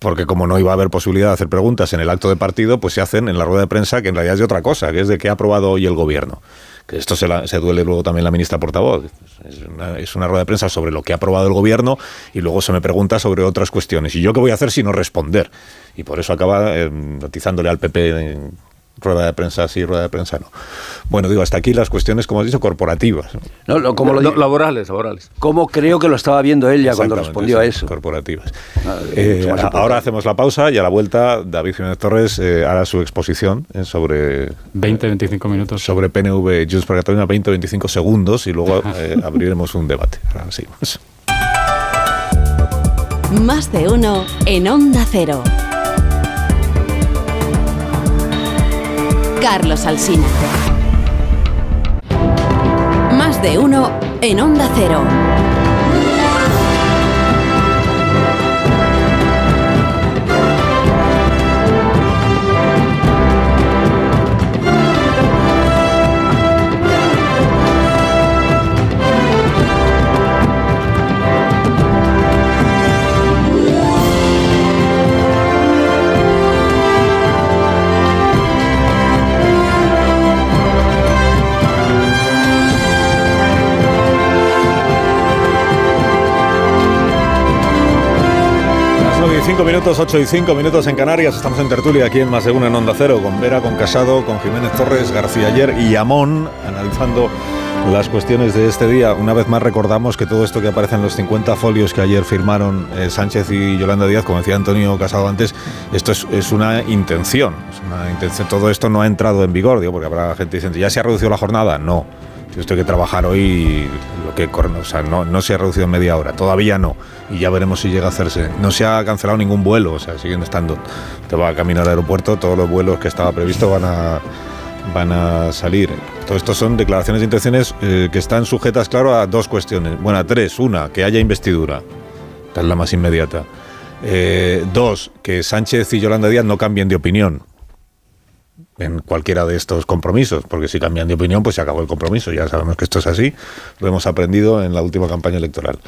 porque como no iba a haber posibilidad de hacer preguntas en el acto de partido, pues se hacen en la rueda de prensa, que en realidad es de otra cosa, que es de qué ha aprobado hoy el gobierno. Que esto se, se duele luego también la ministra portavoz. Es una, rueda de prensa sobre lo que ha aprobado el gobierno y luego se me pregunta sobre otras cuestiones. ¿Y yo qué voy a hacer si no responder? Y por eso acaba eh, notizándole al PP rueda de prensa sí, rueda de prensa no. Bueno, digo, hasta aquí las cuestiones, como has dicho, corporativas. No, como lo, laborales, laborales. Como creo que lo estaba viendo él ya cuando respondió a eso. Corporativas. Ah, eh, ahora hacemos la pausa y a la vuelta David Jiménez Torres eh, hará su exposición eh, sobre... 20-25 minutos. Sobre PNV Junts para Cataluña, 20-25 segundos y luego abriremos un debate. Ahora seguimos. Más de uno en Onda Cero. Carlos Alsina. Más de uno en Onda Cero. Minutos, 8 y 5 minutos en Canarias. Estamos en tertulia aquí en Más de Una en Onda Cero, con Vera, con Casado, con Jiménez Torres, García Ayer y Amón, analizando las cuestiones de este día. Una vez más recordamos que todo esto que aparece en los 50 folios que ayer firmaron eh, Sánchez y Yolanda Díaz, como decía Antonio Casado antes, esto es, una intención. Todo esto no ha entrado en vigor, porque habrá gente diciendo, ¿ya se ha reducido la jornada? No Esto hay que trabajar hoy lo que o sea, no, no se ha reducido en media hora, todavía no, y ya veremos si llega a hacerse. No se ha cancelado ningún vuelo, o sea, siguen estando. Te va a caminar al aeropuerto, todos los vuelos que estaba previsto van a van a salir. Todo esto son declaraciones de intenciones eh, que están sujetas, claro, a dos cuestiones. Bueno, a tres. Una, que haya investidura. Esta es la más inmediata. Eh, dos, que Sánchez y Yolanda Díaz no cambien de opinión en cualquiera de estos compromisos, porque si cambian de opinión, pues se acabó el compromiso. Ya sabemos que esto es así, lo hemos aprendido en la última campaña electoral.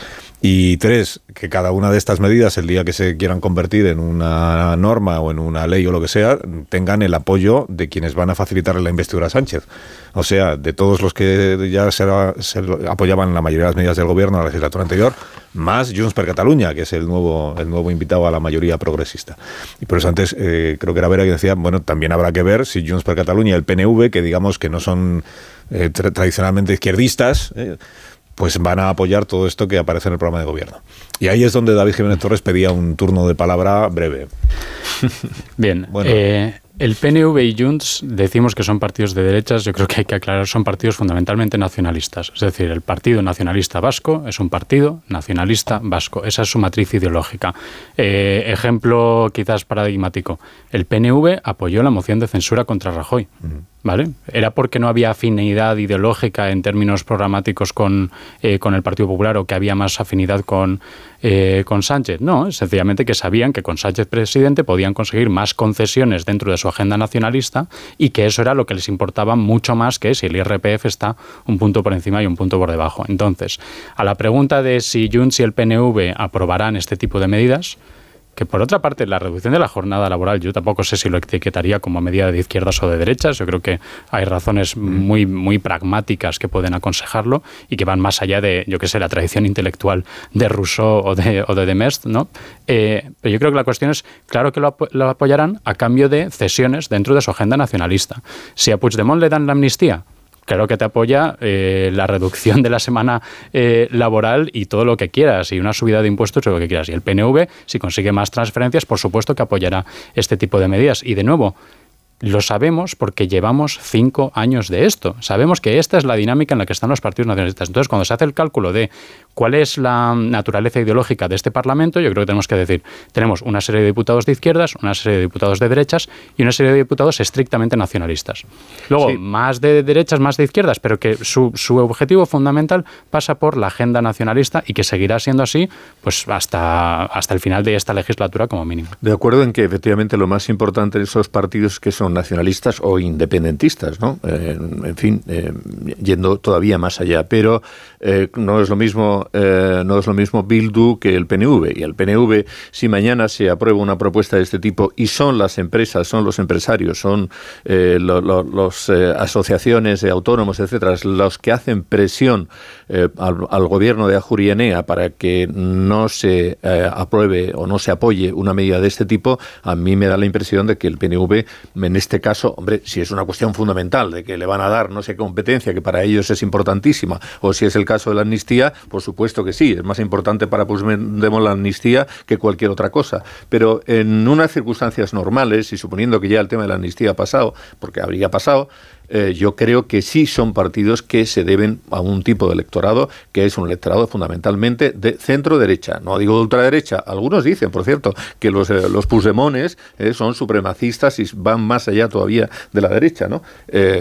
Y tres, que cada una de estas medidas, el día que se quieran convertir en una norma o en una ley o lo que sea, tengan el apoyo de quienes van a facilitar la investidura a Sánchez. O sea, de todos los que ya se, apoyaban la mayoría de las medidas del gobierno en la legislatura anterior, más Junts per Cataluña, que es el nuevo, el nuevo invitado a la mayoría progresista. Y por eso antes eh, creo que era Vera que decía, bueno, también habrá que ver si Junts per Cataluña y el PNV, que digamos que no son eh, tradicionalmente izquierdistas, eh, pues van a apoyar todo esto que aparece en el programa de gobierno. Y ahí es donde David Jiménez Torres pedía un turno de palabra breve. Bien, bueno. El PNV y Junts decimos que son partidos de derechas, yo creo que hay que aclarar, son partidos fundamentalmente nacionalistas. Es decir, el Partido Nacionalista Vasco es un partido nacionalista vasco. Esa es su matriz ideológica. Eh, ejemplo quizás paradigmático. El PNV apoyó la moción de censura contra Rajoy. ¿Vale? ¿Era porque no había afinidad ideológica en términos programáticos con, eh, con el Partido Popular o que había más afinidad con, eh, con Sánchez? No, sencillamente que sabían que con Sánchez presidente podían conseguir más concesiones dentro de su agenda nacionalista y que eso era lo que les importaba mucho más que si el IRPF está un punto por encima y un punto por debajo. Entonces, a la pregunta de si Junts y el PNV aprobarán este tipo de medidas, que por otra parte la reducción de la jornada laboral yo tampoco sé si lo etiquetaría como medida de izquierdas o de derechas. Yo creo que hay razones muy muy pragmáticas que pueden aconsejarlo y que van más allá de yo que sé la tradición intelectual de Rousseau o de o de Demest no eh, pero yo creo que la cuestión es claro que lo, lo, apoyarán a cambio de cesiones dentro de su agenda nacionalista. Si a Puigdemont le dan la amnistía claro que te apoya eh, la reducción de la semana eh, laboral y todo lo que quieras, y una subida de impuestos, todo lo que quieras. Y el PNV, si consigue más transferencias, por supuesto que apoyará este tipo de medidas. Y de nuevo, lo sabemos porque llevamos cinco años de esto. Sabemos que esta es la dinámica en la que están los partidos nacionalistas. Entonces, cuando se hace el cálculo de cuál es la naturaleza ideológica de este Parlamento, yo creo que tenemos que decir, tenemos una serie de diputados de izquierdas, una serie de diputados de derechas y una serie de diputados estrictamente nacionalistas. Luego, más de derechas, más de izquierdas, pero que su, su, objetivo fundamental pasa por la agenda nacionalista y que seguirá siendo así pues hasta, hasta el final de esta legislatura como mínimo. De acuerdo en que efectivamente lo más importante en esos partidos que son nacionalistas o independentistas, ¿no? Eh, en fin, eh, yendo todavía más allá. Pero eh, no es lo mismo, no es lo mismo Bildu que el PNV. Y el PNV, si mañana se aprueba una propuesta de este tipo y son las empresas, son los empresarios, son las asociaciones de autónomos, etcétera, los que hacen presión al, gobierno de Ajurienea para que no se apruebe o no se apoye una medida de este tipo, a mí me da la impresión de que el PNV en este caso, hombre, si es una cuestión fundamental de que le van a dar no sé competencia, que para ellos es importantísima, o si es el caso de la amnistía, por supuesto que sí, es más importante para Puigdemont la amnistía que cualquier otra cosa. Pero en unas circunstancias normales, y suponiendo que ya el tema de la amnistía ha pasado, porque habría pasado, eh, yo creo que sí son partidos que se deben a un tipo de electorado que es un electorado fundamentalmente de centro-derecha. No digo de ultraderecha. Algunos dicen, por cierto, que los, eh, los eh, son supremacistas y van más allá todavía de la derecha, ¿no?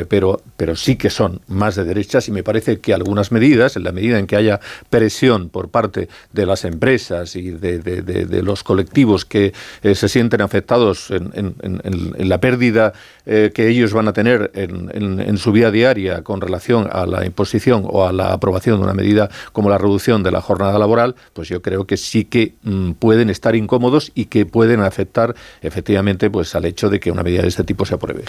pero, pero sí que son más de derechas y me parece que algunas medidas, en la medida en que haya presión por parte de las empresas y de, los colectivos que se sienten afectados en, en la pérdida que ellos van a tener en en, su vida diaria con relación a la imposición o a la aprobación de una medida como la reducción de la jornada laboral, pues yo creo que sí que mm, pueden estar incómodos y que pueden afectar efectivamente pues al hecho de que una medida de este tipo se apruebe.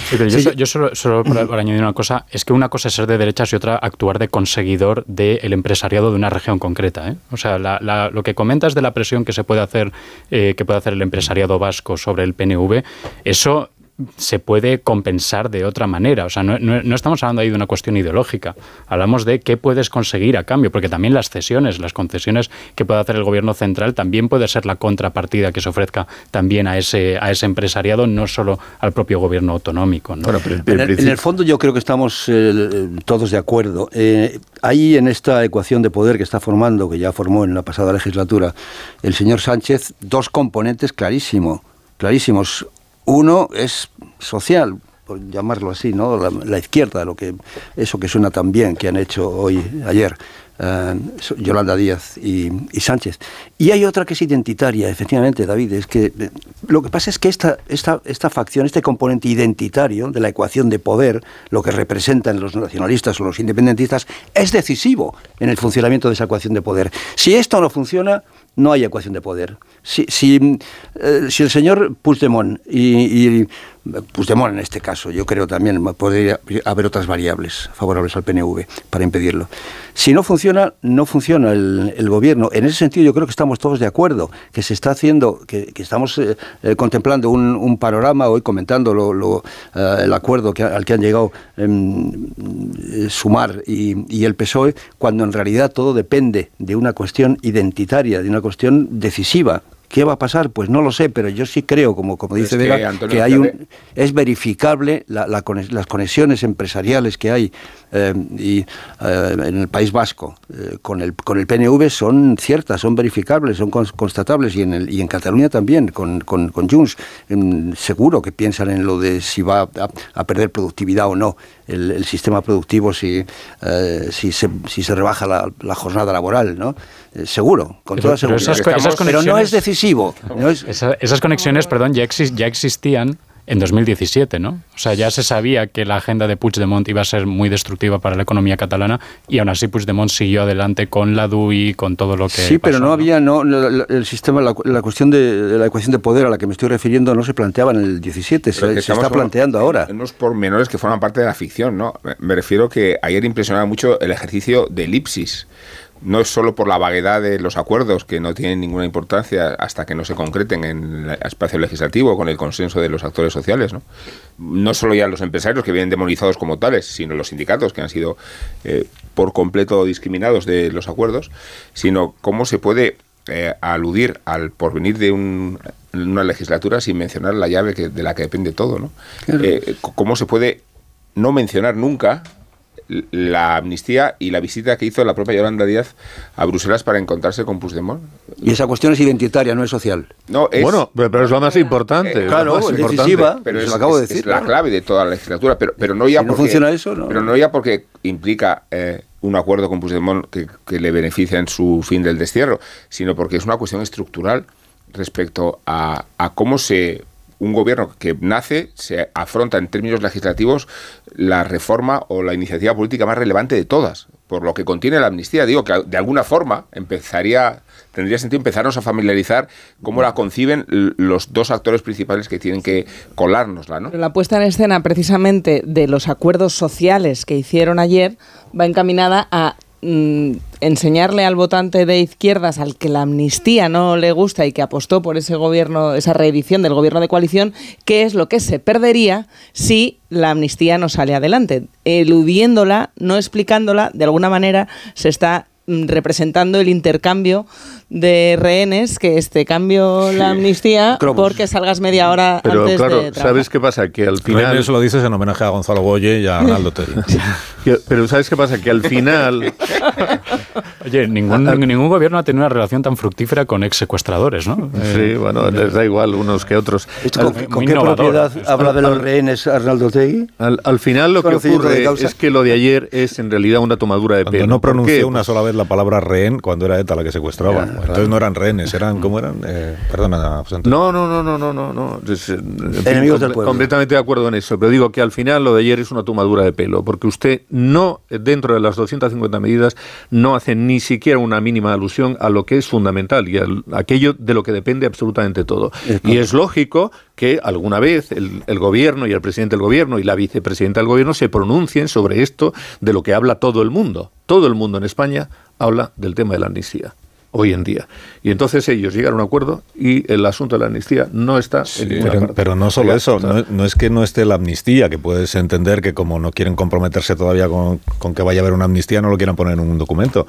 yo, solo, para, añadir una cosa, es que una cosa es ser de derechas y otra actuar de conseguidor del empresariado de una región concreta. ¿eh? O sea, lo que comentas de la presión que se puede hacer, eh, que puede hacer el empresariado vasco sobre el PNV, eso se puede compensar de otra manera. O sea, no, no, estamos hablando ahí de una cuestión ideológica. Hablamos de qué puedes conseguir a cambio, porque también las cesiones, las concesiones que puede hacer el gobierno central también puede ser la contrapartida que se ofrezca también a ese, a ese empresariado, no solo al propio gobierno autonómico. en, el, fondo yo creo que estamos eh, todos de acuerdo. Eh, hay en esta ecuación de poder que está formando, que ya formó en la pasada legislatura, el señor Sánchez, dos componentes clarísimos. clarísimos. Uno es social, por llamarlo así, ¿no? La, izquierda, lo que eso que suena tan bien que han hecho hoy, ayer, eh, Yolanda Díaz y, Sánchez. Y hay otra que es identitaria, efectivamente, David. Es que eh, lo que pasa es que esta, esta, esta facción, este componente identitario de la ecuación de poder, lo que representan los nacionalistas o los independentistas, es decisivo en el funcionamiento de esa ecuación de poder. Si esto no funciona, no hay ecuación de poder. Si, si, eh, si el señor Puigdemont y, y Puigdemont en este caso, yo creo también podría haber otras variables favorables al PNV para impedirlo. Si no funciona, no funciona el, gobierno. En ese sentido yo creo que estamos todos de acuerdo, que se está haciendo, que, estamos eh, eh, contemplando un, panorama, hoy comentando lo, eh, el acuerdo al que han llegado em, Sumar y el PSOE, cuando en realidad todo depende de una cuestión identitaria, de una cuestión decisiva ¿Qué va a pasar? Pues no lo sé, pero yo sí creo, como, como dice Vega, que, hay un, es verificable las conexiones empresariales que hay eh, y, eh, en el País Vasco eh, con, el, con el PNV son ciertas, son verificables, son constatables y en, el, y en Cataluña también, con, con, con Junts. seguro que piensan en lo de si va a, perder productividad o no el, sistema productivo si, si, se, si se rebaja la, jornada laboral, ¿no? seguro, con toda seguridad. Pero, no es decisivo. esas conexiones, perdón, ya, ya existían en 2017, ¿no? O sea, ya se sabía que la agenda de Puigdemont iba a ser muy destructiva para la economía catalana y aún así Puigdemont siguió adelante con la DUI, con todo lo que Sí, pero no, había no el sistema la, cuestión de, la ecuación de poder a la que me estoy refiriendo no se planteaba en el 17, se, está planteando ahora. Unos pormenores que forman parte de la ficción, ¿no? Me refiero que ayer impresionaba mucho el ejercicio de elipsis no es solo por la vaguedad de los acuerdos que no tienen ninguna importancia hasta que no se concreten en el espacio legislativo con el consenso de los actores sociales, ¿no? No solo ya los empresarios que vienen demonizados como tales, sino los sindicatos que han sido eh, por completo discriminados de los acuerdos, sino cómo se puede eh, aludir al porvenir de una legislatura sin mencionar la llave que, de la que depende todo, ¿no? Eh, cómo se puede no mencionar nunca la amnistía y la visita que hizo la propia Yolanda Díaz a Bruselas para encontrarse con Puigdemont. Y esa cuestión es identitaria, no es social. No, es, bueno, pero es lo más importante. Eh, claro, es, decisiva, pero es, acabo de decir, la clave de toda la legislatura. Pero, pero no ya porque, funciona eso, Pero no ya porque implica eh, un acuerdo con Puigdemont que, que le beneficia en su fin del destierro, sino porque es una cuestión estructural respecto a, a cómo se un gobierno que nace se afronta en términos legislativos la reforma o la iniciativa política más relevante de todas, por lo que contiene la amnistía. Digo que de alguna forma empezaría, tendría sentido empezarnos a familiarizar cómo la conciben los dos actores principales que tienen que colárnosla. ¿no? La puesta en escena precisamente de los acuerdos sociales que hicieron ayer va encaminada a Mm, enseñarle al votante de izquierdas al que la amnistía no le gusta y que apostó por ese gobierno, esa reedición del gobierno de coalición, qué es lo que se perdería si la amnistía no sale adelante. Eludiéndola, no explicándola, de alguna manera se está representando el intercambio de rehenes que este cambio la amnistía porque salgas media hora Pero antes claro, de ¿sabes qué pasa? Que al final... Eso lo dices en homenaje a Gonzalo Boye y a Arnaldo Tegui. Pero ¿sabes qué pasa? Que al final... Oye, ningún, ningún gobierno ha tenido una relación tan fructífera con ex secuestradores, ¿no? Sí, eh, bueno, les da igual unos que otros. ¿Con, qué propiedad habla de los rehenes Arnaldo Tegui? Al, final lo que ocurre es que lo de ayer es en realidad una tomadura de pelo. no pronunció una sola vez la palabra rehén cuando era ETA la que secuestraba. Entonces no eran rehenes, eran, ¿cómo eran? Eh, perdona, No, no, no, no, no, no. no. Eh, Enemigos del pueblo. Completamente de acuerdo en eso, pero digo que al final lo de ayer es una tomadura de pelo, porque usted no, dentro de las 250 medidas, no hace ni siquiera una mínima alusión a lo que es fundamental y a aquello de lo que depende absolutamente todo. Y es lógico que alguna vez el, el, gobierno y el presidente del gobierno y la vicepresidenta del gobierno se pronuncien sobre esto de lo que habla todo el mundo. Todo el mundo en España habla del tema de la amnistía hoy en día. Y entonces ellos llegan a un acuerdo y el asunto de la amnistía no está en ninguna pero, parte. pero no solo eso, no, no, es que no esté la amnistía, que puedes entender que como no quieren comprometerse todavía con, con que vaya a haber una amnistía, no lo quieran poner en un documento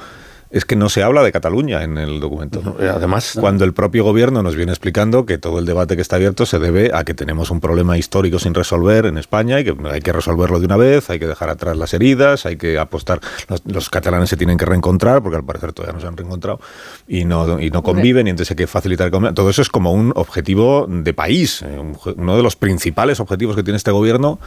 es que no se habla de Cataluña en el documento. No, además, cuando el propio gobierno nos viene explicando que todo el debate que está abierto se debe a que tenemos un problema histórico sin resolver en España y que hay que resolverlo de una vez, hay que dejar atrás las heridas, hay que apostar. Los, los catalanes se tienen que reencontrar porque al parecer todavía no se han reencontrado y no, y no conviven y entonces hay que facilitar el Todo eso es como un objetivo de país, eh, uno de los principales objetivos que tiene este gobierno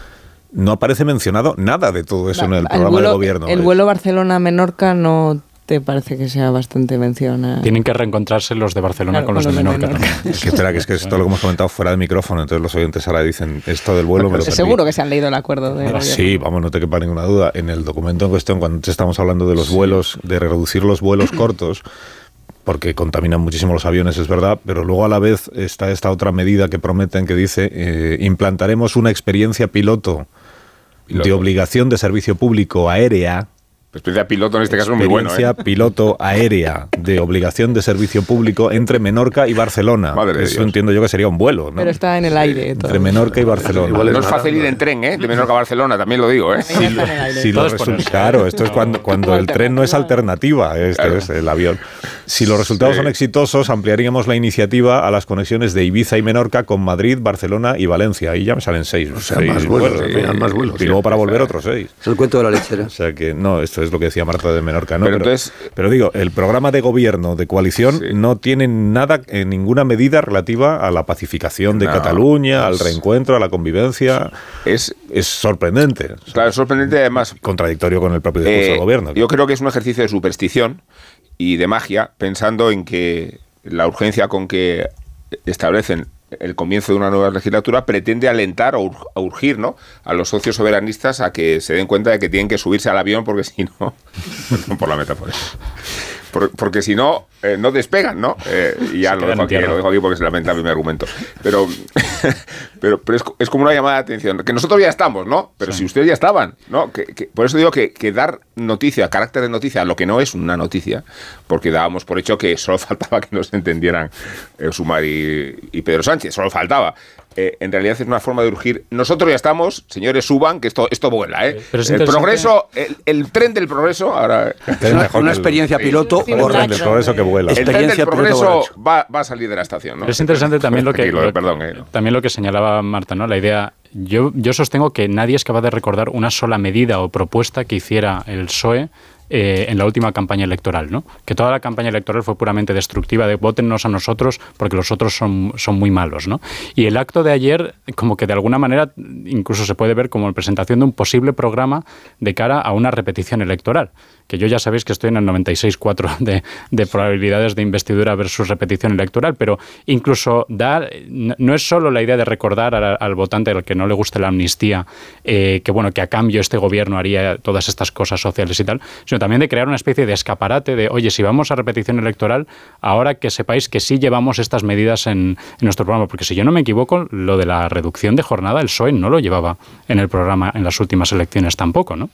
no aparece mencionado nada de todo eso en el, el programa vuelo, de gobierno. El vuelo Barcelona-Menorca no te parece que sea bastante mencionado. Tienen que reencontrarse los de Barcelona Claro, con los con de los de Menorca. Menorca. Es que espera, que es que esto lo hemos comentado fuera de micrófono, entonces los oyentes ahora dicen esto del vuelo me lo perdí. Seguro que se han leído el acuerdo de. Sí, vamos, no te quepa ninguna duda. En el documento en cuestión, cuando antes estamos hablando de los vuelos, de reducir los vuelos cortos, porque contaminan muchísimo los aviones, es verdad, pero luego a la vez está esta otra medida que prometen que dice eh, implantaremos una experiencia piloto, de obligación de servicio público aérea. Experiencia piloto en este caso es muy bueno. Experiencia ¿eh? piloto aérea de obligación de servicio público entre Menorca y Barcelona. Madre Eso Dios. entiendo yo que sería un vuelo, ¿no? Pero está en el aire. todo. Entre Menorca y Barcelona. no es fácil ir en tren, ¿eh? De Menorca a Barcelona, también lo digo, ¿eh? Si lo resu- claro, esto es cuando, cuando el tren no es alternativa, este es el avión. Si los resultados Sí. son exitosos, ampliaríamos la iniciativa a las conexiones de Ibiza y Menorca con Madrid, Barcelona y Valencia. Ahí ya me salen seis. sea, más vuelos, más vuelos, Y sí. luego para volver otros seis. Es el cuento de la lechera. O sea que no, esto es lo que decía Marta de Menorca, ¿no? Pero Pero, entonces- pero digo, el programa de gobierno de coalición no tiene nada, eh, ninguna medida relativa a la pacificación de No, Cataluña, al es- reencuentro, a la convivencia. Es, es sorprendente. Claro, es sorprendente además. Contradictorio con el propio discurso Eh, del gobierno. Yo creo que es un ejercicio de superstición y de magia, pensando en que la urgencia con que establecen el comienzo de una nueva legislatura pretende alentar o ur- a urgir ¿no? a los socios soberanistas a que se den cuenta de que tienen que subirse al avión porque si no, por la metáfora, Por- porque si no, eh, no despegan, ¿no? Eh, y ya Se lo dejo, aquí, lo dejo aquí porque es lamentable mi argumento. Pero, pero, pero es, co- es como una llamada de atención, que nosotros ya estamos, ¿no? Pero si ustedes ya estaban, ¿no? Que, que- por eso digo que, que dar noticia, carácter de noticia, a lo que no es una noticia, porque dábamos por hecho que solo faltaba que nos entendieran eh, Sumar y, y Pedro Sánchez, solo faltaba. Eh, en realidad es una forma de urgir. Nosotros ya estamos, señores, suban, que esto, esto vuela, ¿eh? Pero es el progreso, el, el tren del progreso, ahora... Es mejor una el- experiencia piloto el tren del progreso que vuela. El tren del progreso va, va a salir de la estación, ¿no? Pero es interesante también lo que, Tranquilo, lo- perdón, eh. también lo que señalaba Marta, ¿no? La idea. Yo, yo sostengo que nadie es capaz de recordar una sola medida o propuesta que hiciera el PSOE eh, en la última campaña electoral, ¿no? Que toda la campaña electoral fue puramente destructiva de votennos a nosotros porque los otros son, son muy malos, ¿no? Y el acto de ayer, como que de alguna manera, incluso se puede ver como la presentación de un posible programa de cara a una repetición electoral. Que yo ya sabéis que estoy en el 96,4 de, de probabilidades de investidura versus repetición electoral, pero incluso da, no es solo la idea de recordar al, votante al que no le guste la amnistía, eh, que bueno, que a cambio este gobierno haría todas estas cosas sociales y tal, también de crear una especie de escaparate de, oye, si vamos a repetición electoral, ahora que sepáis que sí llevamos estas medidas en, en nuestro programa, porque si yo no me equivoco, lo de la reducción de jornada, el PSOE no lo llevaba en el programa en las últimas elecciones tampoco, ¿no?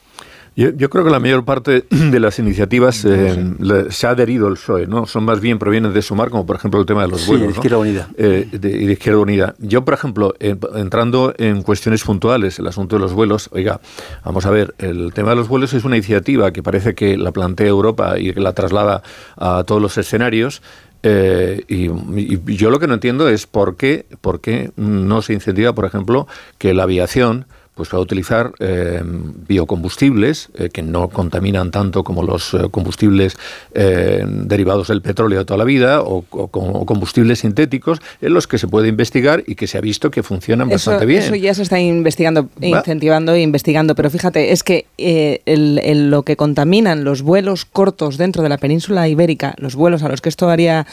Yo, yo creo que la mayor parte de las iniciativas eh, se ha adherido el PSOE, ¿no? Son más bien provienen de Sumar, como por ejemplo el tema de los Sí, vuelos. de ¿no? Izquierda Unida. Eh, de, de Izquierda Unida. Yo, por ejemplo, en- entrando en cuestiones puntuales, el asunto de los vuelos, oiga, vamos a ver, el tema de los vuelos es una iniciativa que parece que la plantea Europa y que la traslada a todos los escenarios. eh, y, y yo lo que no entiendo es por qué, por qué no se incentiva, por ejemplo, que la aviación pues pueda utilizar eh, biocombustibles eh, que no contaminan tanto como los eh, combustibles derivados del petróleo de toda la vida o, o combustibles sintéticos en los que se puede investigar y que se ha visto que funcionan Eso, bastante bien. eso ya se está investigando, Va. incentivando e investigando, pero fíjate, es que el- el- lo que contaminan los vuelos cortos dentro de la península ibérica, los vuelos a los que esto haría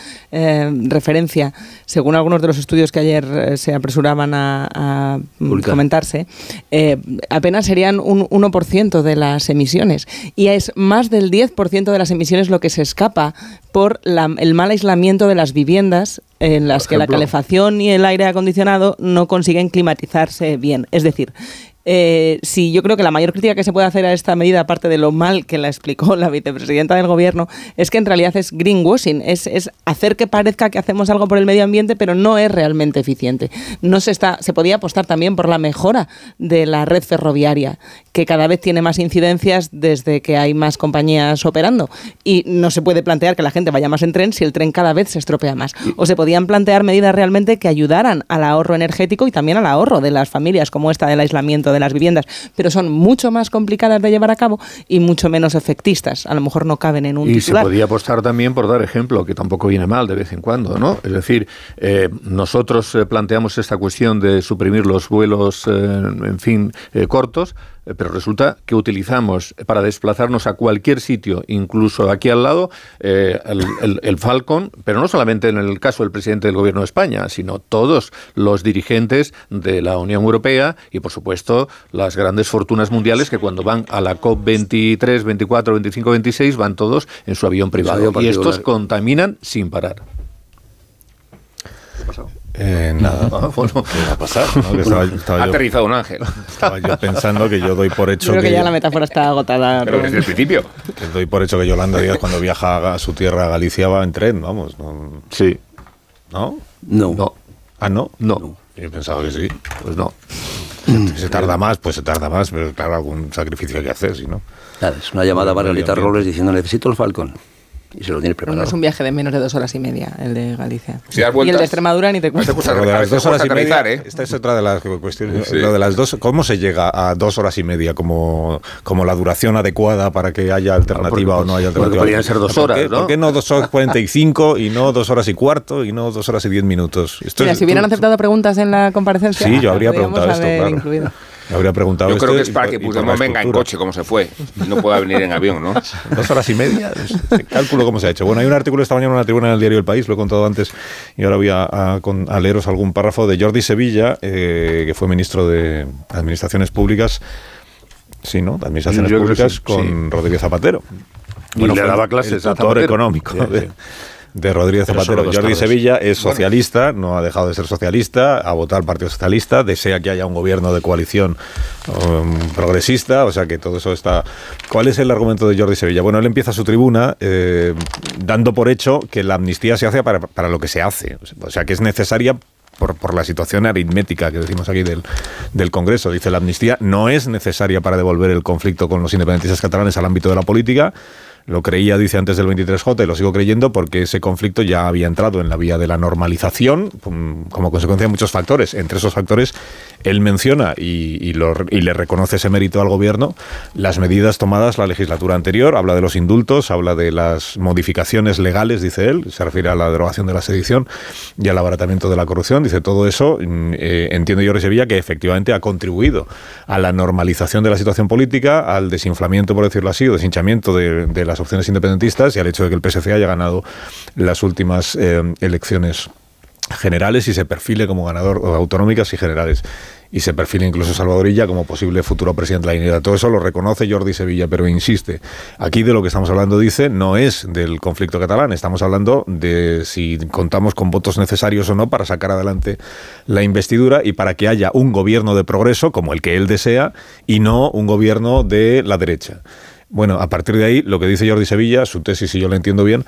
referencia, según algunos de los estudios que ayer se apresuraban a, a, comentarse, eh, apenas serían un 1% de las emisiones. Y es más del 10% de las emisiones lo que se escapa por la- el mal aislamiento de las viviendas en las que la calefacción y el aire acondicionado no consiguen climatizarse bien. Es decir, Eh, sí, yo creo que la mayor crítica que se puede hacer a esta medida, aparte de lo mal que la explicó la vicepresidenta del gobierno, es que en realidad es greenwashing, es, es hacer que parezca que hacemos algo por el medio ambiente, pero no es realmente eficiente. No se está, se podía apostar también por la mejora de la red ferroviaria, que cada vez tiene más incidencias desde que hay más compañías operando. Y no se puede plantear que la gente vaya más en tren si el tren cada vez se estropea más. O se podían plantear medidas realmente que ayudaran al ahorro energético y también al ahorro de las familias, como esta del aislamiento de las viviendas, pero son mucho más complicadas de llevar a cabo y mucho menos efectistas. A lo mejor no caben en un y se podía apostar también por dar ejemplo, que tampoco viene mal de vez en cuando, ¿no? Es decir, eh, nosotros eh, planteamos esta cuestión de suprimir los vuelos, eh, en fin, cortos, pero resulta que utilizamos para desplazarnos a cualquier sitio, incluso aquí al lado, eh, el, Falcon, pero no solamente en el caso del presidente del Gobierno de España, sino todos los dirigentes de la Unión Europea y, por supuesto, las grandes fortunas mundiales que cuando van a la COP 23, 24, 25, 26 van todos en su avión privado. y estos contaminan sin parar. ¿Qué ha pasado? Eh, nada. Ah, bueno, ¿Qué va a pasar? ha aterrizado un ángel. Estaba yo pensando que yo doy por hecho Creo que, ya la metáfora está agotada. Pero desde el principio. Que doy por hecho que Yolanda Díaz cuando viaja a su tierra, a Galicia, va en tren, vamos. Sí. ¿No? No. No. ¿Ah, no? No. Yo pensaba que sí. Pues no. Si se tarda más, pues se tarda más, pero claro, algún sacrificio hay que hacer, si no. Claro, es una llamada a Margarita Robles diciendo necesito el Falcon y se lo tiene preparado. No es un viaje de menos de dos horas y media, el de Galicia. y el de Extremadura ni te cuento. de las dos horas y media, ¿eh? esta es otra de las cuestiones. Lo de las dos, ¿Cómo se llega a dos horas y media como, como la duración adecuada para que haya alternativa o no haya alternativa? Podrían ser dos horas, ¿Por qué, ¿no? dos horas cuarenta y cinco y no dos horas y cuarto y no dos horas y diez minutos? Esto Mira, si hubieran aceptado preguntas en la comparecencia, sí, yo habría preguntado esto, claro. Incluido habría preguntado. Yo creo que es para que Puigdemont venga en coche, como se fue, y no pueda venir en avión, ¿no? Dos horas y media, cálculo cómo se ha hecho. Bueno, hay un artículo esta mañana en una tribuna en el diario El País, lo he contado antes, y ahora voy a, leeros algún párrafo de Jordi Sevilla, eh, que fue ministro de Administraciones Públicas, sí, ¿no? De Administraciones Públicas con Rodríguez Zapatero. Bueno, y le daba clases el tutor económico de Rodríguez Zapatero. Jordi Sevilla es socialista, no ha dejado de ser socialista, ha votado al Partido Socialista, desea que haya un gobierno de coalición um, progresista, o sea que todo eso está... ¿Cuál es el argumento de Jordi Sevilla? Bueno, él empieza su tribuna eh, dando por hecho que la amnistía se hace para, para lo que se hace, o sea que es necesaria por, por, la situación aritmética que decimos aquí del, del, Congreso. Dice la amnistía no es necesaria para devolver el conflicto con los independentistas catalanes al ámbito de la política, lo creía, dice, antes del 23J y lo sigo creyendo porque ese conflicto ya había entrado en la vía de la normalización como consecuencia de muchos factores. Entre esos factores, él menciona y, y, le reconoce ese mérito al gobierno las medidas tomadas la legislatura anterior. Habla de los indultos, habla de las modificaciones legales, dice él, se refiere a la derogación de la sedición y al abaratamiento de la corrupción. Dice todo eso, mm, eh, entiendo yo, Sevilla, que efectivamente ha contribuido a la normalización de la situación política, al desinflamiento, por decirlo así, o deshinchamiento de, de las opciones independentistas y al hecho de que el PSC haya ganado las últimas eh, elecciones generales y se perfile como ganador autonómicas y generales y se perfila incluso Salvadorilla como posible futuro presidente de la Unidad. Todo eso lo reconoce Jordi Sevilla, pero insiste, aquí de lo que estamos hablando, dice, no es del conflicto catalán, estamos hablando de si contamos con votos necesarios o no para sacar adelante la investidura y para que haya un gobierno de progreso como el que él desea y no un gobierno de la derecha. Bueno, a partir de ahí, lo que dice Jordi Sevilla, su tesis, si yo lo entiendo bien,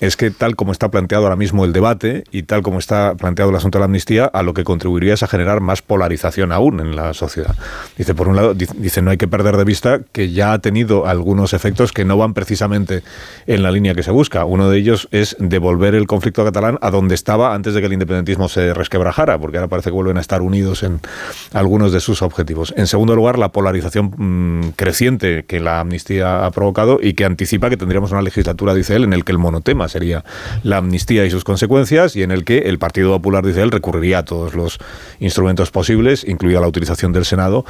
es que tal como está planteado ahora mismo el debate y tal como está planteado el asunto de la amnistía, a lo que contribuiría es a generar más polarización aún en la sociedad. Dice, por un lado, dice, no hay que perder de vista que ya ha tenido algunos efectos que no van precisamente en la línea que se busca. Uno de ellos es devolver el conflicto catalán a donde estaba antes de que el independentismo se resquebrajara, porque ahora parece que vuelven a estar unidos en algunos de sus objetivos. En segundo lugar, la polarización mm, creciente que la amnistía ha provocado y que anticipa que tendríamos una legislatura, dice él, en el que el monotema sería la amnistía y sus consecuencias, y en el que el Partido Popular, dice él, recurriría a todos los instrumentos posibles, incluida la utilización del Senado,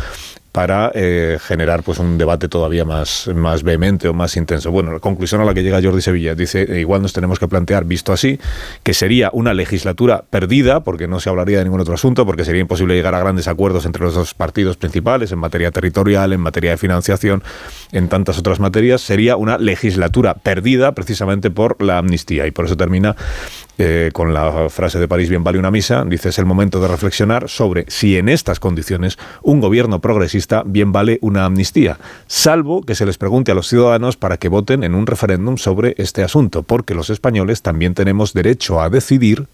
para eh, generar pues un debate todavía más, más vehemente o más intenso. Bueno, la conclusión a la que llega Jordi Sevilla dice, eh, igual nos tenemos que plantear, visto así, que sería una legislatura perdida, porque no se hablaría de ningún otro asunto, porque sería imposible llegar a grandes acuerdos entre los dos partidos principales en materia territorial, en materia de financiación, en tantas otras materias, sería una legislatura perdida precisamente por la amnistía y por eso termina eh, con la frase de París bien vale una misa, dice es el momento de reflexionar sobre si en estas condiciones un gobierno progresista bien vale una amnistía, salvo que se les pregunte a los ciudadanos para que voten en un referéndum sobre este asunto, porque los españoles también tenemos derecho a decidir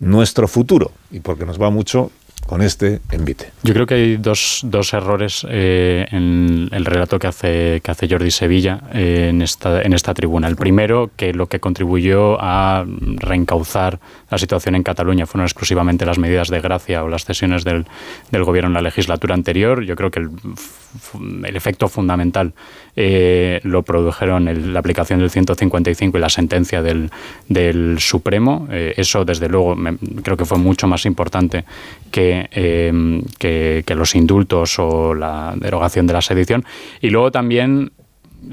nuestro futuro y porque nos va mucho con este envite. Yo creo que hay dos, dos errores eh, en el relato que hace, que hace Jordi Sevilla eh, en, esta, en esta tribuna. El primero, que lo que contribuyó a reencauzar la situación en Cataluña fueron exclusivamente las medidas de gracia o las cesiones del, del gobierno en la legislatura anterior. Yo creo que el, el efecto fundamental eh, lo produjeron la aplicación del 155 y la sentencia del, del Supremo. eso, desde luego, creo que fue mucho más importante que Em, que, los indultos o la derogación de la sedición. Y luego también,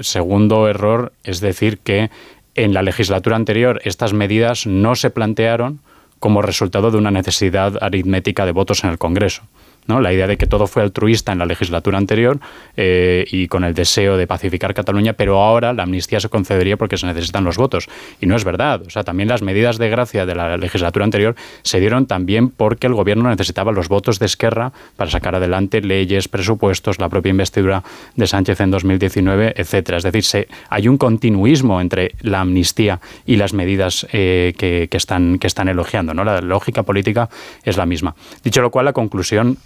segundo error, es decir que en la legislatura anterior estas medidas no se plantearon como resultado de una necesidad aritmética de votos en el Congreso. ¿No? La idea de que todo fue altruista en la legislatura anterior eh, y con el deseo de pacificar Cataluña, pero ahora la amnistía se concedería porque se necesitan los votos. Y no es verdad. O sea, también las medidas de gracia de la legislatura anterior se dieron también porque el gobierno necesitaba los votos de Esquerra para sacar adelante leyes, presupuestos, la propia investidura de Sánchez en 2019, etcétera. Es decir, se, hay un continuismo entre la amnistía y las medidas eh, que, que, están, que están elogiando. ¿no? La lógica política es la misma. Dicho lo cual, la conclusión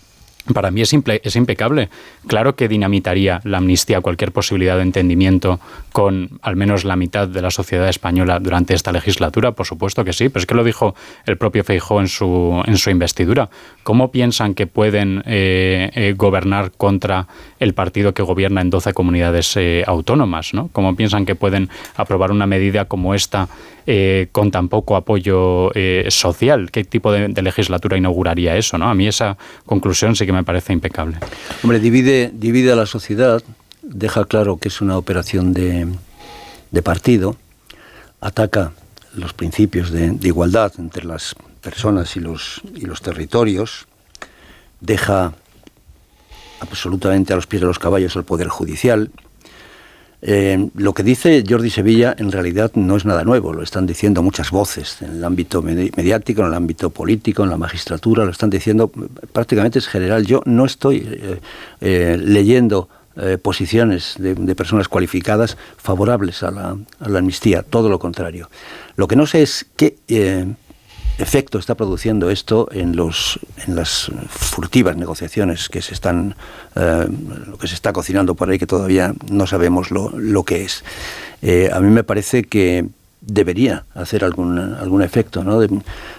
para mí es, impecable. Claro que dinamitaría la amnistía cualquier posibilidad de entendimiento con al menos la mitad de la sociedad española durante esta legislatura, por supuesto que sí, pero es que lo dijo el propio Feijó en su, en su investidura. ¿Cómo piensan que pueden eh, eh, gobernar contra el partido que gobierna en 12 comunidades eh, autónomas? ¿no? ¿Cómo piensan que pueden aprobar una medida como esta eh, con tan poco apoyo eh, social. ¿Qué tipo de, legislatura inauguraría eso? ¿no? A mí esa conclusión sí que me parece impecable. Hombre, divide, a la sociedad, deja claro que es una operación de, partido, ataca los principios de, igualdad entre las personas y los, y los territorios, deja absolutamente a los pies de los caballos al Poder Judicial, eh, lo que dice Jordi Sevilla en realidad no es nada nuevo, lo están diciendo muchas voces en el ámbito mediático, en el ámbito político, en la magistratura, lo están diciendo prácticamente es general. Yo no estoy eh, eh, leyendo posiciones de, personas cualificadas favorables a la, a la, amnistía, todo lo contrario. Lo que no sé es qué efecto está produciendo esto en los en las furtivas negociaciones que se están eh, lo que se está cocinando por ahí que todavía no sabemos lo, lo que es eh, a mí me parece que debería hacer algún, algún efecto, ¿no?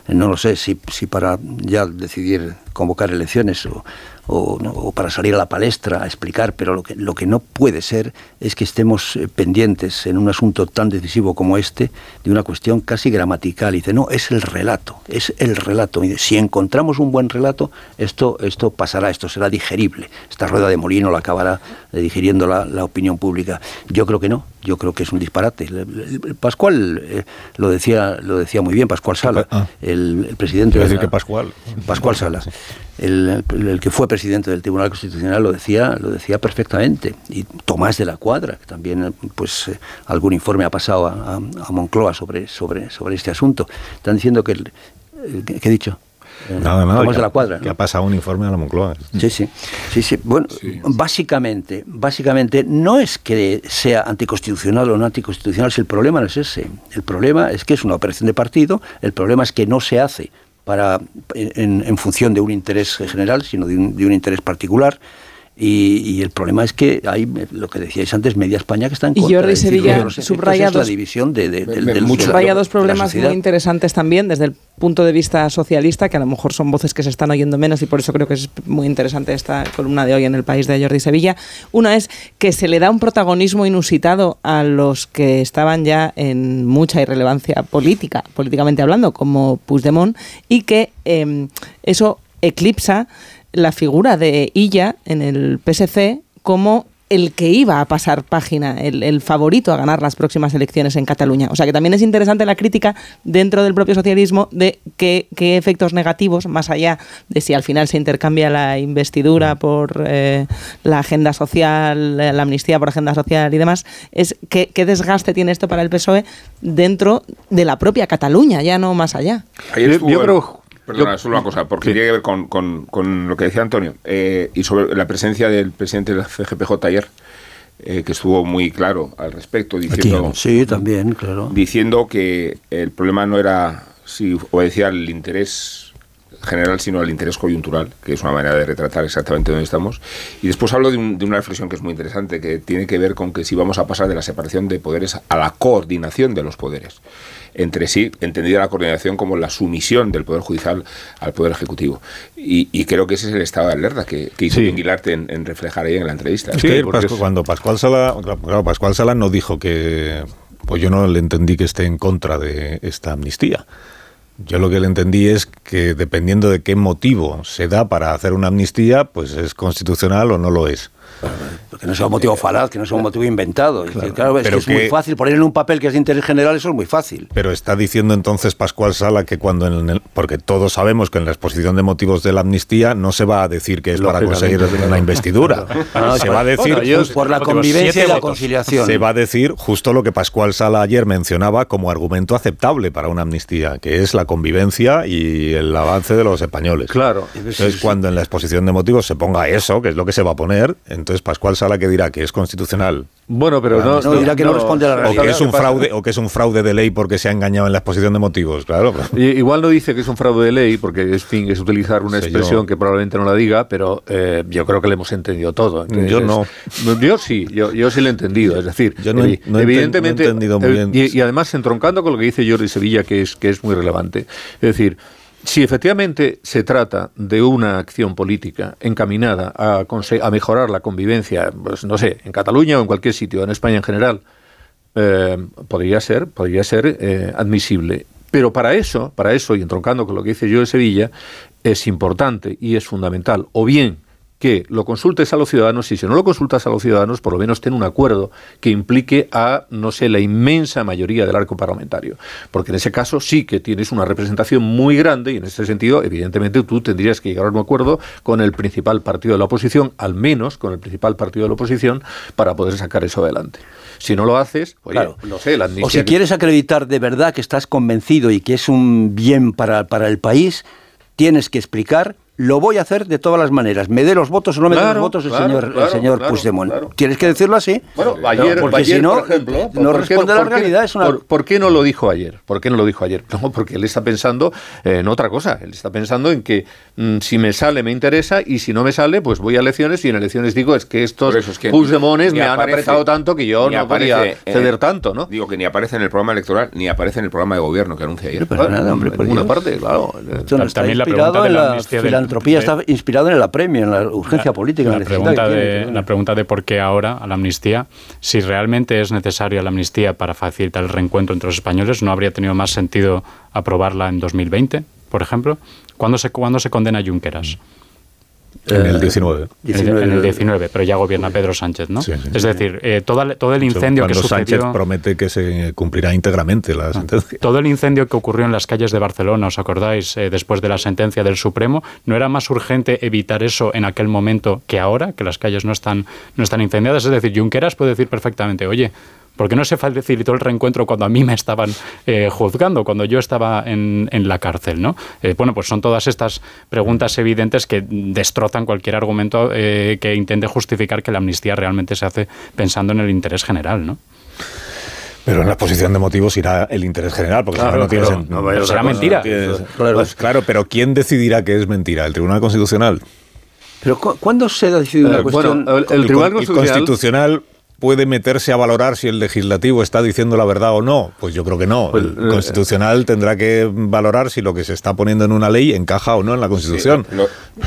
no lo sé, si, si para ya decidir convocar elecciones o, o, para salir a la palestra a explicar, pero lo que, lo que no puede ser es que estemos eh, pendientes en un asunto tan decisivo como este de una cuestión casi gramatical. Y dice, no, es el relato, es el relato. Y si encontramos un buen relato, esto, esto pasará, esto será digerible. Esta rueda de molino la acabará eh, digiriendo la, la opinión pública. Yo creo que no, yo creo que es un disparate. Pascual eh, lo decía lo decía muy bien, Pascual Sala, ah. el, presidente. decir que Pascual. Pascual Sala el, que fue presidente del Tribunal Constitucional lo decía, lo decía perfectamente. Y Tomás de la Cuadra, que también pues eh, algún informe ha pasado a, Moncloa sobre, sobre, sobre este asunto. Están diciendo que... Eh, ¿Qué he dicho? Eh, nada, nada. Tomás de la Cuadra. Que ha pasado un informe a la Moncloa. Sí, sí. sí, sí. Bueno, básicamente, básicamente no es que sea anticonstitucional o no anticonstitucional, si el problema no es ese. El problema es que es una operación de partido, el problema es que no se hace para, en, función de un interés general, sino de un, de un interés particular. Y, el problema es que hay, lo que decíais antes, media España que está en contra. Y Jordi Sevilla subraya dos, la división de, dos problemas muy interesantes también desde el punto de vista socialista, que a lo mejor son voces que se están oyendo menos y por eso creo que es muy interesante esta columna de hoy en el país de Jordi Sevilla. Una es que se le da un protagonismo inusitado a los que estaban ya en mucha irrelevancia política, políticamente hablando, como Puigdemont, y que em, eso eclipsa la figura de Illa en el PSC como el que iba a pasar página, el, favorito a ganar las próximas elecciones en Cataluña. O sea que también es interesante la crítica dentro del propio socialismo de qué, efectos negativos, más allá de si al final se intercambia la investidura por eh, la agenda social, la amnistía por agenda social y demás, es qué, desgaste tiene esto para el PSOE dentro de la propia Cataluña, ya no más allá. yo creo Perdona, solo una cosa, porque tiene que ver con, con, lo que decía Antonio eh, y sobre la presencia del presidente de la CGPJ ayer, eh, que estuvo muy claro al respecto, diciendo, sí, también, claro. diciendo que el problema no era si obedecía al interés general, sino al interés coyuntural, que es una manera de retratar exactamente dónde estamos. Y después hablo de, de, una reflexión que es muy interesante, que tiene que ver con que si vamos a pasar de la separación de poderes a la coordinación de los poderes entre sí, entendida la coordinación como la sumisión del Poder Judicial al Poder Ejecutivo. Y, creo que ese es el estado de alerta que, hizo sí. en, reflejar ahí en la entrevista. Es que cuando Pascual Sala, claro, Pascual Sala no dijo que, pues yo no le entendí que esté en contra de esta amnistía. Yo lo que le entendí es que dependiendo de qué motivo se da para hacer una amnistía, pues es constitucional o no lo es. Que no sea un motivo falaz, que no sea un motivo inventado. Claro, es, que es muy fácil poner en un papel que es de interés general, eso es muy fácil. Pero está diciendo entonces Pascual Sala que cuando en el, porque todos sabemos que en la exposición de motivos de la amnistía no se va a decir que es para conseguir una investidura. se va a decir por la convivencia y la conciliación. Se va a decir justo lo que Pascual Sala ayer mencionaba como argumento aceptable para una amnistía, que es la convivencia y el avance de los españoles. Claro. Entonces, cuando en la exposición de motivos se ponga eso, que es lo que se va a poner, entonces Pascual Sala que dirá que es constitucional. Bueno, pero no, dirá que no, responde a la realidad. O que es un fraude, o que es un fraude de ley porque se ha engañado en la exposición de motivos, claro. igual no dice que es un fraude de ley porque es fin es utilizar una expresión que probablemente no la diga, pero eh, yo creo que le hemos entendido todo. yo no. Yo sí, yo, yo sí lo he entendido. Es decir, yo no, evidentemente, he entendido muy bien. Y, y, además entroncando con lo que dice Jordi Sevilla, que es que es muy relevante. Es decir, si efectivamente se trata de una acción política encaminada a, mejorar la convivencia, pues no sé, en Cataluña o en cualquier sitio, en España en general, eh, podría ser, podría ser eh, admisible. Pero para eso, para eso, y entroncando con lo que dice yo de Sevilla, es importante y es fundamental, o bien que lo consultes a los ciudadanos y si no lo consultas a los ciudadanos, por lo menos ten un acuerdo que implique a, no sé, la inmensa mayoría del arco parlamentario. Porque en ese caso sí que tienes una representación muy grande y en ese sentido, evidentemente, tú tendrías que llegar a un acuerdo con el principal partido de la oposición, al menos con el principal partido de la oposición, para poder sacar eso adelante. Si no lo haces, claro. no sé, la O si quieres acreditar de verdad que estás convencido y que es un bien para, para el país, tienes que explicar lo voy a hacer de todas las maneras. Me dé los votos o no me dé los votos el señor, el señor Puigdemont. ¿Tienes que decirlo así? Bueno, ayer, porque si no, por ejemplo, no responde a la realidad. Es una... por, qué no lo dijo ayer? ¿Por qué no lo dijo ayer? No, porque él está pensando en otra cosa. Él está pensando en que mm, si me sale me interesa y si no me sale, pues voy a elecciones y en elecciones digo es que estos es que me han apretado tanto que yo no podía ceder tanto, ¿no? Digo que ni aparece en el programa electoral ni aparece en el programa de gobierno que anuncia ayer. Pero, nada, hombre, por una parte, claro. También la pregunta de la filantropía está inspirado en el apremio, en la urgencia política. La, pregunta de, la pregunta de por qué ahora a la amnistía, si realmente es necesaria la amnistía para facilitar el reencuentro entre los españoles, ¿no habría tenido más sentido aprobarla en 2020, por ejemplo? ¿Cuándo se, ¿cuándo se condena a Junqueras? En el 19. En el 19, pero ya gobierna Pedro Sánchez, ¿no? es decir, eh, todo, el incendio que sucedió... Sánchez promete que se cumplirá íntegramente la ah, sentencia. Todo el incendio que ocurrió en las calles de Barcelona, ¿os acordáis? Eh, después de la sentencia del Supremo, ¿no era más urgente evitar eso en aquel momento que ahora, que las calles no están, no están incendiadas? Es decir, Junqueras puede decir perfectamente, oye, ¿Por qué no se facilitó el reencuentro cuando a mí me estaban eh, juzgando, cuando yo estaba en, la cárcel? ¿no? Eh, bueno, pues son todas estas preguntas evidentes que destrozan cualquier argumento eh, que intente justificar que la amnistía realmente se hace pensando en el interés general. ¿no? Pero en la exposición de motivos irá el interés general, porque no tiene sentido. será mentira. Pues claro, pero ¿quién decidirá que es mentira? ¿El Tribunal Constitucional? Pero ¿cuándo se ha decidido una cuestión? el, Tribunal Constitucional puede meterse a valorar si el legislativo está diciendo la verdad o no? Pues yo creo que no. Pues, el constitucional tendrá que valorar si lo que se está poniendo en una ley encaja o no en la Constitución.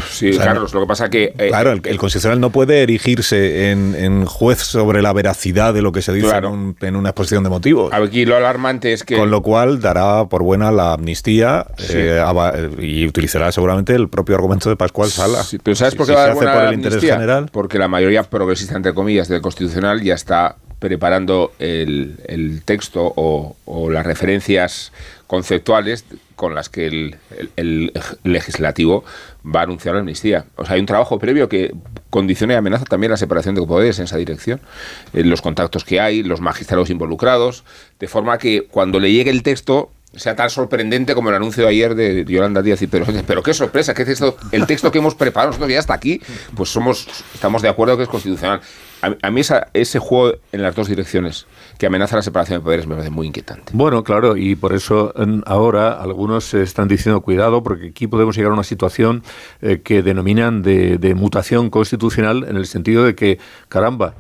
Sí, Carlos, lo que pasa que... Eh, claro, el, constitucional no puede erigirse en, juez sobre la veracidad de lo que se dice en, una exposición de motivos. Aquí lo alarmante es que... Con lo cual dará por buena la amnistía eh, y utilizará seguramente el propio argumento de Pascual Sala. pero ¿sabes por qué va a hace por el interés general? Porque la mayoría progresista, entre comillas, del constitucional ya está preparando el, texto o, las referencias conceptuales con las que el, legislativo va a anunciar la amnistía. O sea, hay un trabajo previo que condiciona y amenaza también la separación de poderes en esa dirección, en los contactos que hay, los magistrados involucrados, de forma que cuando le llegue el texto sea tan sorprendente como el anuncio de ayer de Yolanda Díaz y pero, pero qué sorpresa, que esto, el texto que hemos preparado nosotros ya está aquí, pues somos estamos de acuerdo que es constitucional. A, mí ese juego en las dos direcciones que amenaza la separación de poderes me parece muy inquietante. Bueno, claro, y por eso ahora algunos están diciendo cuidado porque aquí podemos llegar a una situación eh, que denominan de, de mutación constitucional en el sentido de que, caramba,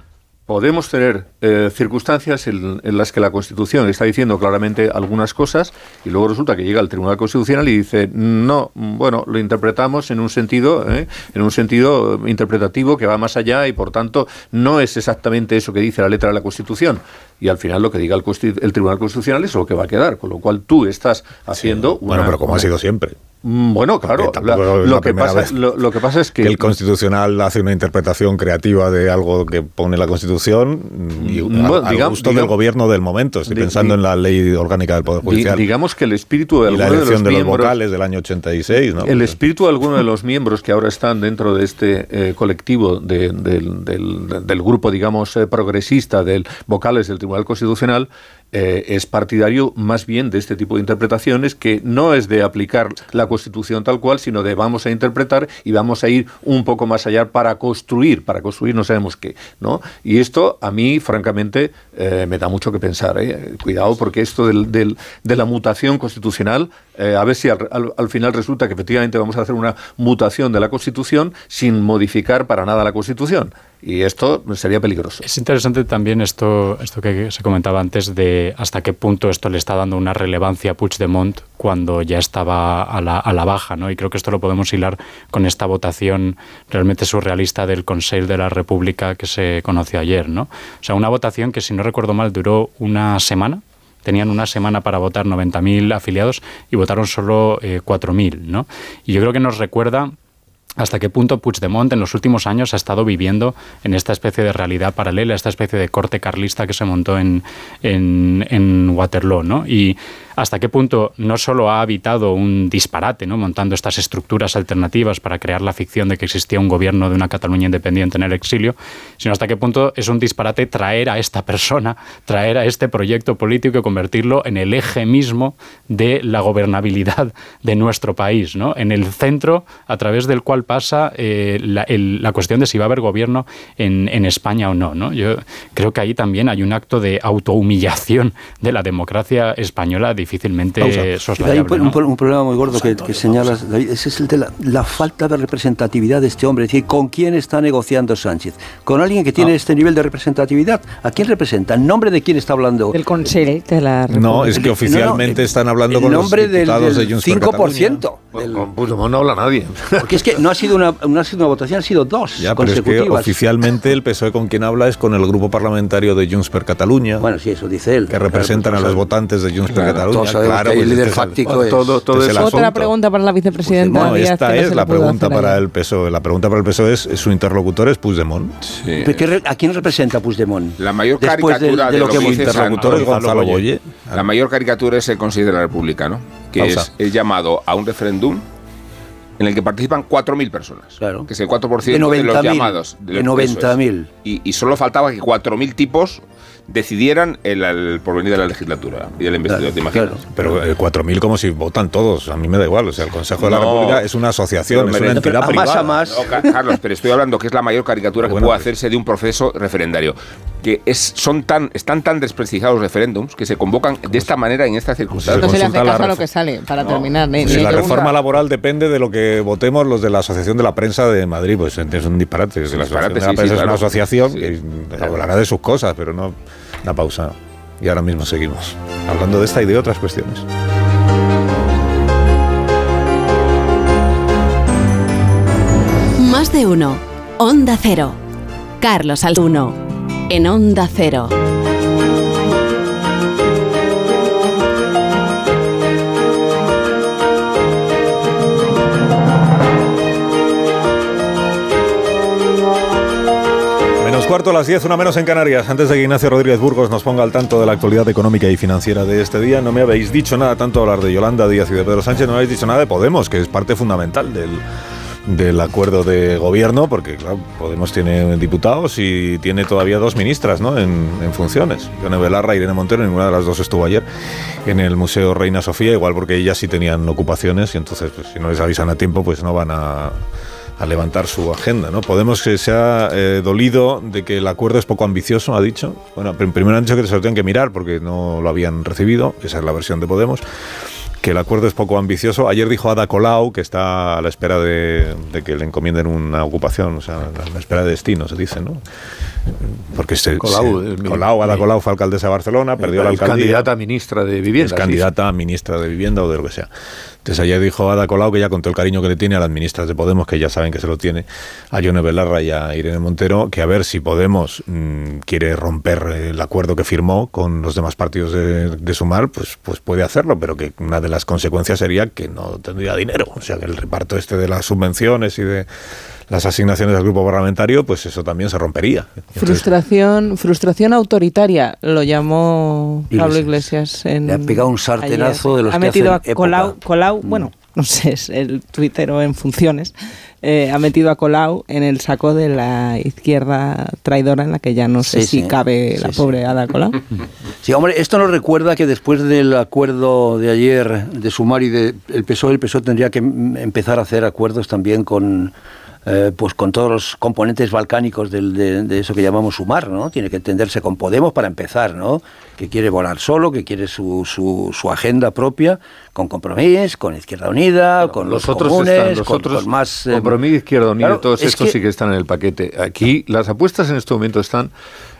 podemos tener eh, circunstancias en, las que la Constitución está diciendo claramente algunas cosas y luego resulta que llega el Tribunal Constitucional y dice no, bueno, lo interpretamos en un sentido, eh, en un sentido interpretativo que va más allá y por tanto no es exactamente eso que dice la letra de la Constitución. Y al final lo que diga el, el Tribunal Constitucional es lo que va a quedar, con lo cual tú estás haciendo Bueno, pero como ha sido siempre. Mm, bueno, claro. lo, que pasa, lo, que pasa, es que, el constitucional hace una interpretación creativa de algo que pone la Constitución y mm, a, gusto del gobierno del momento. Estoy pensando en la ley orgánica del Poder Judicial. Digamos que el espíritu de la elección de los, vocales del año 86. ¿no? El espíritu de algunos de los miembros que ahora están dentro de este eh, colectivo del, del, grupo, digamos, eh, progresista del vocales del Tribunal Constitucional eh, es partidario más bien de este tipo de interpretaciones que no es de aplicar la Constitución tal cual, sino de vamos a interpretar y vamos a ir un poco más allá para construir, para construir no sabemos qué, ¿no? Y esto a mí, francamente, eh, me da mucho que pensar. ¿eh? Cuidado porque esto del, del, de la mutación constitucional, a ver si al, al final resulta que efectivamente vamos a hacer una mutación de la Constitución sin modificar para nada la Constitución. Y esto sería peligroso. Es interesante también esto, esto que se comentaba antes de hasta qué punto esto le está dando una relevancia a Puigdemont cuando ya estaba a la, baja, ¿no? Y creo que esto lo podemos hilar con esta votación realmente surrealista del Consejo de la República que se conoció ayer, ¿no? O sea, una votación que, si no recuerdo mal, duró una semana, tenían una semana para votar 90.000 afiliados y votaron solo 4.000, eh, ¿no? Y yo creo que nos recuerda hasta qué punto Puigdemont en los últimos años ha estado viviendo en esta especie de realidad paralela, esta especie de corte carlista que se montó en, en, en Waterloo, ¿no? Y hasta qué punto no solo ha habitado un disparate, ¿no? montando estas estructuras alternativas para crear la ficción de que existía un gobierno de una Cataluña independiente en el exilio, sino hasta qué punto es un disparate traer a esta persona, traer a este proyecto político y convertirlo en el eje mismo de la gobernabilidad de nuestro país, ¿no? en el centro a través del cual pasa eh, la, cuestión de si va a haber gobierno en, España o no, no. Yo creo que ahí también hay un acto de autohumillación de la democracia española difícilmente Hay un, problema muy gordo que, señalas, David, ese es el de la, falta de representatividad de este hombre. Es decir, ¿con quién está negociando Sánchez? ¿Con alguien que tiene este nivel de representatividad? ¿A quién representa? ¿En nombre de quién está hablando? Del Consejo de la No, es que oficialmente están hablando con nombre los diputados del, de Junts 5%. Con no habla nadie. Porque es que no ha sido una, no ha sido una votación, han sido dos ya, consecutivas. Pero es que oficialmente el PSOE con quien habla es con el grupo parlamentario de Junts per Cataluña. Bueno, sí, eso dice él. Que representan a los votantes de Junts per Cataluña claro, el pues líder este fáctico es, todo, Otra pregunta para la vicepresidenta. no, esta es la pregunta para el PSOE. La pregunta para el PSOE es, su interlocutor es Puigdemont. Sí. ¿A quién representa Puigdemont? La mayor caricatura de, lo, que, interlocutor es Gonzalo Boye. La mayor caricatura es el Consejo de la República, ¿no? Que es, es llamado a un referéndum en el que participan 4.000 personas, claro. que es el 4% de, de los llamados. De, 90.000. Y, y, solo faltaba que 4.000 tipos decidieran el, porvenir de la legislatura y del investidor, ¿te imaginas? Pero el 4.000 como si votan todos, a mí me da igual, o sea, el Consejo de la República es una asociación, es una entidad privada. Más a más. Carlos, pero estoy hablando que es la mayor caricatura que puede hacerse de un proceso referendario. que es, son tan, están tan desprestigiados los referéndums que se convocan de esta manera en estas circunstancias. No se le hace caso a lo que sale, para terminar. si la reforma laboral depende de lo que votemos los de la Asociación de la Prensa de Madrid, pues es un disparate. la Asociación de la Prensa es una asociación que hablará de sus cosas, pero no... Una pausa. Y ahora mismo seguimos hablando de esta y de otras cuestiones. Más de uno. Onda Cero. Carlos Altuno. En Onda Cero. Cuarto a las 10, una menos en Canarias. Antes de que Ignacio Rodríguez Burgos nos ponga al tanto de la actualidad económica y financiera de este día, no me habéis dicho nada, tanto hablar de Yolanda Díaz y de Pedro Sánchez, no habéis dicho nada de Podemos, que es parte fundamental del del acuerdo de gobierno, porque claro, Podemos tiene diputados y tiene todavía dos ministras ¿no? en, funciones. Yone Belarra y Irene Montero, ninguna de las dos estuvo ayer en el Museo Reina Sofía, igual porque ellas sí tenían ocupaciones y entonces pues, si no les avisan a tiempo pues no van a, levantar su agenda. ¿no? Podemos que se ha eh, dolido de que el acuerdo es poco ambicioso, ha dicho. Bueno, primero han dicho que se lo tienen que mirar porque no lo habían recibido, esa es la versión de Podemos que el acuerdo es poco ambicioso. Ayer dijo Ada Colau que está a la espera de, que le encomienden una ocupación, o sea, a la espera de destino, se dice, ¿no? Porque se, Colau, Colau Ada Colau fue alcaldesa de Barcelona, perdió la alcaldía. Es candidata a ministra de Vivienda. Es candidata a ministra de Vivienda o de lo que sea. Entonces ayer dijo Ada Colau que ya con todo el cariño que le tiene a las ministras de Podemos, que ya saben que se lo tiene, a Yone Belarra y a Irene Montero, que a ver si Podemos mm, quiere romper el acuerdo que firmó con los demás partidos de, Sumar, pues, pues puede hacerlo, pero que una de las consecuencias sería que no tendría dinero. O sea, que el reparto este de las subvenciones y de las asignaciones del grupo parlamentario, pues eso también se rompería. frustración, frustración autoritaria, lo llamó Pablo Iglesias. En, Le ha pegado un sartenazo de los ha metido a Colau, Colau, bueno, no sé, es el tuitero en funciones, eh, ha metido a Colau en el saco de la izquierda traidora en la que ya no sé si cabe la pobre Ada Colau. Sí, hombre, esto nos recuerda que después del acuerdo de ayer de Sumar y del PSOE, el PSOE tendría que empezar a hacer acuerdos también con eh, pues con todos los componentes balcánicos de, eso que llamamos sumar, ¿no? Tiene que entenderse con Podemos para empezar, ¿no? Que quiere volar solo, que quiere su, su, agenda propia, con Compromís, con Izquierda Unida, con los, otros comunes, con, más... Eh, Compromís, Izquierda Unida, todos estos sí que están en el paquete. Aquí las apuestas en este momento están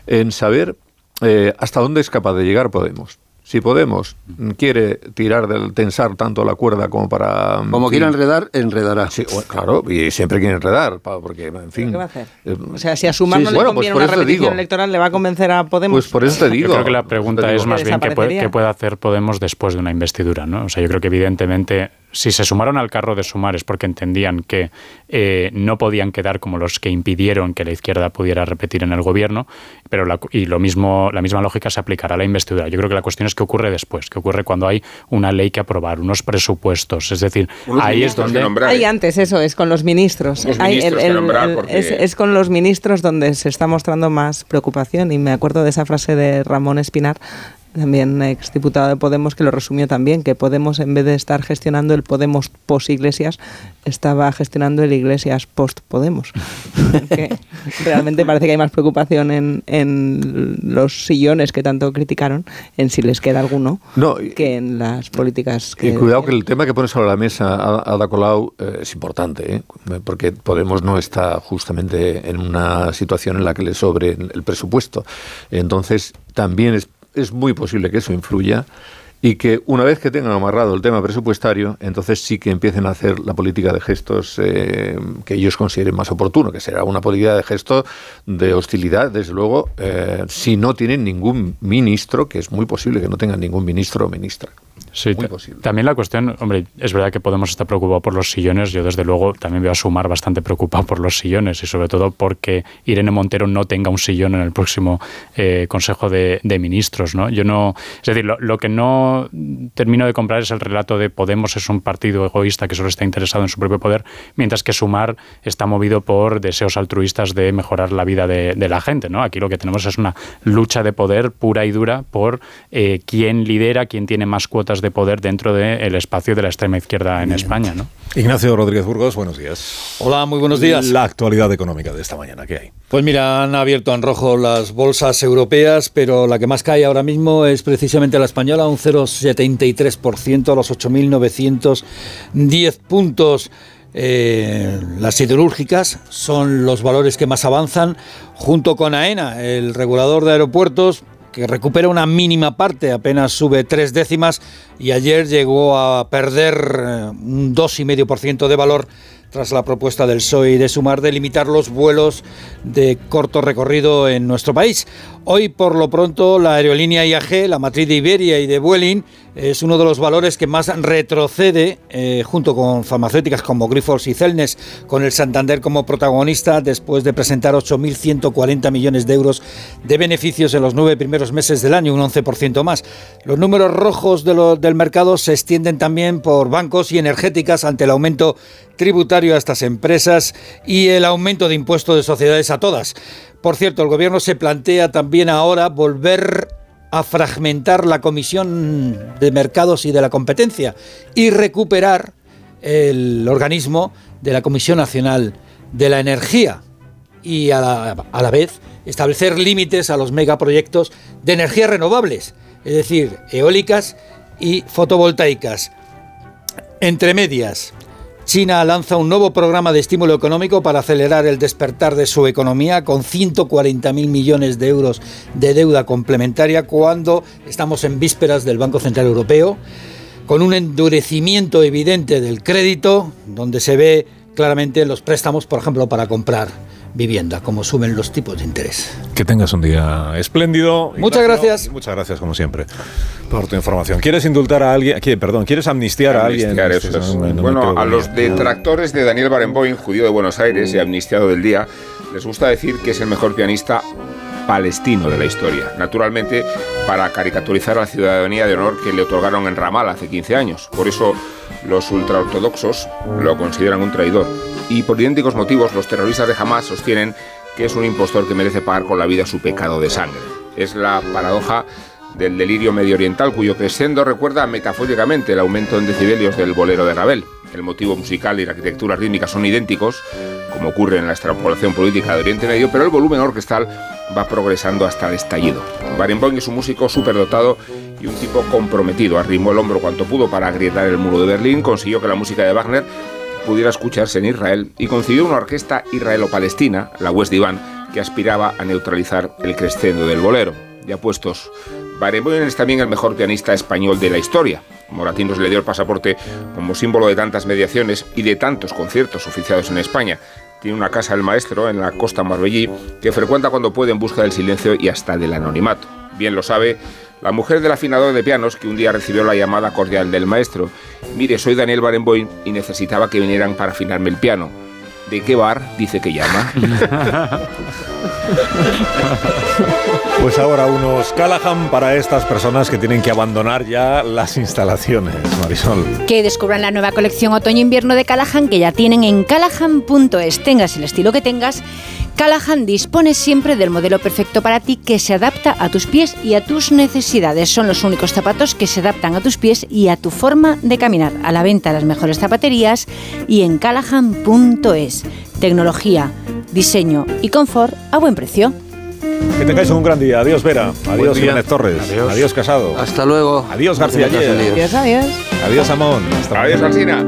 en saber eh, hasta dónde es capaz de llegar Podemos. Si Podemos quiere tirar del tensar tanto la cuerda como para... Como quiera enredar, enredará. Sí, claro, y siempre quiere enredar, porque, en fin... ¿Qué va a hacer? Eh, o sea, si a Sumar no le pues conviene una repetición electoral, ¿le va a convencer a Podemos? Pues por eso te digo. Yo creo que la pregunta es más bien qué puede, qué puede hacer Podemos después de una investidura, ¿no? O sea, yo creo que evidentemente si se sumaron al carro de sumar es porque entendían que eh, no podían quedar como los que impidieron que la izquierda pudiera repetir en el gobierno, pero y lo mismo, la misma lógica se aplicará a la investidura. Yo creo que la cuestión es qué ocurre después, qué ocurre cuando hay una ley que aprobar, unos presupuestos, es decir, ahí es donde... Hay antes eso, es con los ministros. es, con los ministros donde se está mostrando más preocupación y me acuerdo de esa frase de Ramón Espinar también exdiputado de Podemos, que lo resumió también, que Podemos, en vez de estar gestionando el Podemos post-Iglesias, estaba gestionando el Iglesias post-Podemos. realmente parece que hay más preocupación en, en, los sillones que tanto criticaron, en si les queda alguno, que en las políticas que... Y cuidado que el tema que pones sobre la mesa, Ada Colau, eh, es importante, ¿eh? porque Podemos no está justamente en una situación en la que le sobre el presupuesto. Entonces, también es es muy posible que eso influya y que una vez que tengan amarrado el tema presupuestario, entonces sí que empiecen a hacer la política de gestos eh, que ellos consideren más oportuno, que será una política de gesto de hostilidad, desde luego, eh, si no tienen ningún ministro, que es muy posible que no tengan ningún ministro o ministra. Sí, también la cuestión, hombre, es verdad que Podemos estar preocupado por los sillones. Yo, desde luego, también veo a Sumar bastante preocupado por los sillones y, sobre todo, porque Irene Montero no tenga un sillón en el próximo eh, Consejo de, Ministros. ¿no? Yo no. Es decir, lo, que no termino de comprar es el relato de Podemos es un partido egoísta que solo está interesado en su propio poder, mientras que Sumar está movido por deseos altruistas de mejorar la vida de, la gente. ¿no? Aquí lo que tenemos es una lucha de poder pura y dura por eh, quién lidera, quién tiene más cuotas de poder dentro del espacio de la extrema izquierda en España. ¿no? Ignacio Rodríguez Burgos, buenos días. Hola, muy buenos días. La actualidad económica de esta mañana, ¿qué hay? Pues mira, han abierto en rojo las bolsas europeas, pero la que más cae ahora mismo es precisamente la española, un 0,73% a los 8.910 puntos. Eh, las siderúrgicas son los valores que más avanzan, junto con AENA, el regulador de aeropuertos, que recupera una mínima parte, apenas sube tres décimas y ayer llegó a perder eh, un 2,5% de valor tras la propuesta del PSOE de Sumar de limitar los vuelos de corto recorrido en nuestro país. Hoy, por lo pronto, la aerolínea IAG, la matriz de Iberia y de Vueling, es uno de los valores que más retrocede, eh, junto con farmacéuticas como Grifols y Celnes, con el Santander como protagonista, después de presentar 8.140 millones de euros de beneficios en los nueve primeros meses del año, un 11% más. Los números rojos del mercado se extienden también por bancos y energéticas ante el aumento tributario a estas empresas y el aumento de impuestos de sociedades a todas. Por cierto, el Gobierno se plantea también ahora volver a fragmentar la Comisión de Mercados y de la Competencia y recuperar el organismo de la Comisión Nacional de la Energía y a la, vez establecer límites a los megaproyectos de energías renovables, es decir, eólicas y fotovoltaicas. Entre medias, China lanza un nuevo programa de estímulo económico para acelerar el despertar de su economía con 140.000 millones de euros de deuda complementaria cuando estamos en vísperas del Banco Central Europeo, con un endurecimiento evidente del crédito, donde se ve claramente los préstamos, por ejemplo, para comprar vivienda, como suben los tipos de interés. Que tengas un día espléndido. Muchas gracias. muchas gracias, como siempre, por tu información. ¿Quieres indultar a alguien? Perdón, ¿quieres amnistiar, a alguien? Este bueno, a los detractores de Daniel Barenboim, judío de Buenos Aires y amnistiado del día, les gusta decir que es el mejor pianista palestino de la historia. Naturalmente, para caricaturizar a la ciudadanía de honor que le otorgaron en Ramallah hace 15 años. Por eso, los ultraortodoxos lo consideran un traidor y por idénticos motivos los terroristas de Hamas sostienen que es un impostor que merece pagar con la vida su pecado de sangre. Es la paradoja del delirio medio oriental cuyo crescendo recuerda metafóricamente el aumento en decibelios del bolero de Ravel. El motivo musical y la arquitectura rítmica son idénticos, como ocurre en la extrapolación política de Oriente Medio, pero el volumen orquestal va progresando hasta el estallido. Barenboim es un músico superdotado y un tipo comprometido. Arrimó el hombro cuanto pudo para agrietar el muro de Berlín, consiguió que la música de Wagner pudiera escucharse en Israel y concibió una orquesta israelo-palestina, la West Divan, que aspiraba a neutralizar el crescendo del bolero. Ya puestos, Barenboim es también el mejor pianista español de la historia. Moratinos le dio el pasaporte como símbolo de tantas mediaciones y de tantos conciertos oficiados en España. Tiene una casa del maestro en la costa Marbellí que frecuenta cuando puede en busca del silencio y hasta del anonimato. Bien lo sabe la mujer del afinador de pianos que un día recibió la llamada cordial del maestro. Mire, soy Daniel Barenboim y necesitaba que vinieran para afinarme el piano. ¿De qué bar dice que llama? Pues ahora unos Callahan para estas personas que tienen que abandonar ya las instalaciones, Marisol. Que descubran la nueva colección otoño-invierno de Callahan que ya tienen en callahan.es. Tengas el estilo que tengas Callahan dispone siempre del modelo perfecto para ti que se adapta a tus pies y a tus necesidades. Son los únicos zapatos que se adaptan a tus pies y a tu forma de caminar. A la venta las mejores zapaterías y en callahan.es. Tecnología, diseño y confort a buen precio. Que tengáis un gran día. Adiós Vera. Adiós Jiménez Torres. Adiós. Casado. Hasta luego. Adiós García Adiós, adiós. Adiós Amón. adiós Alcina.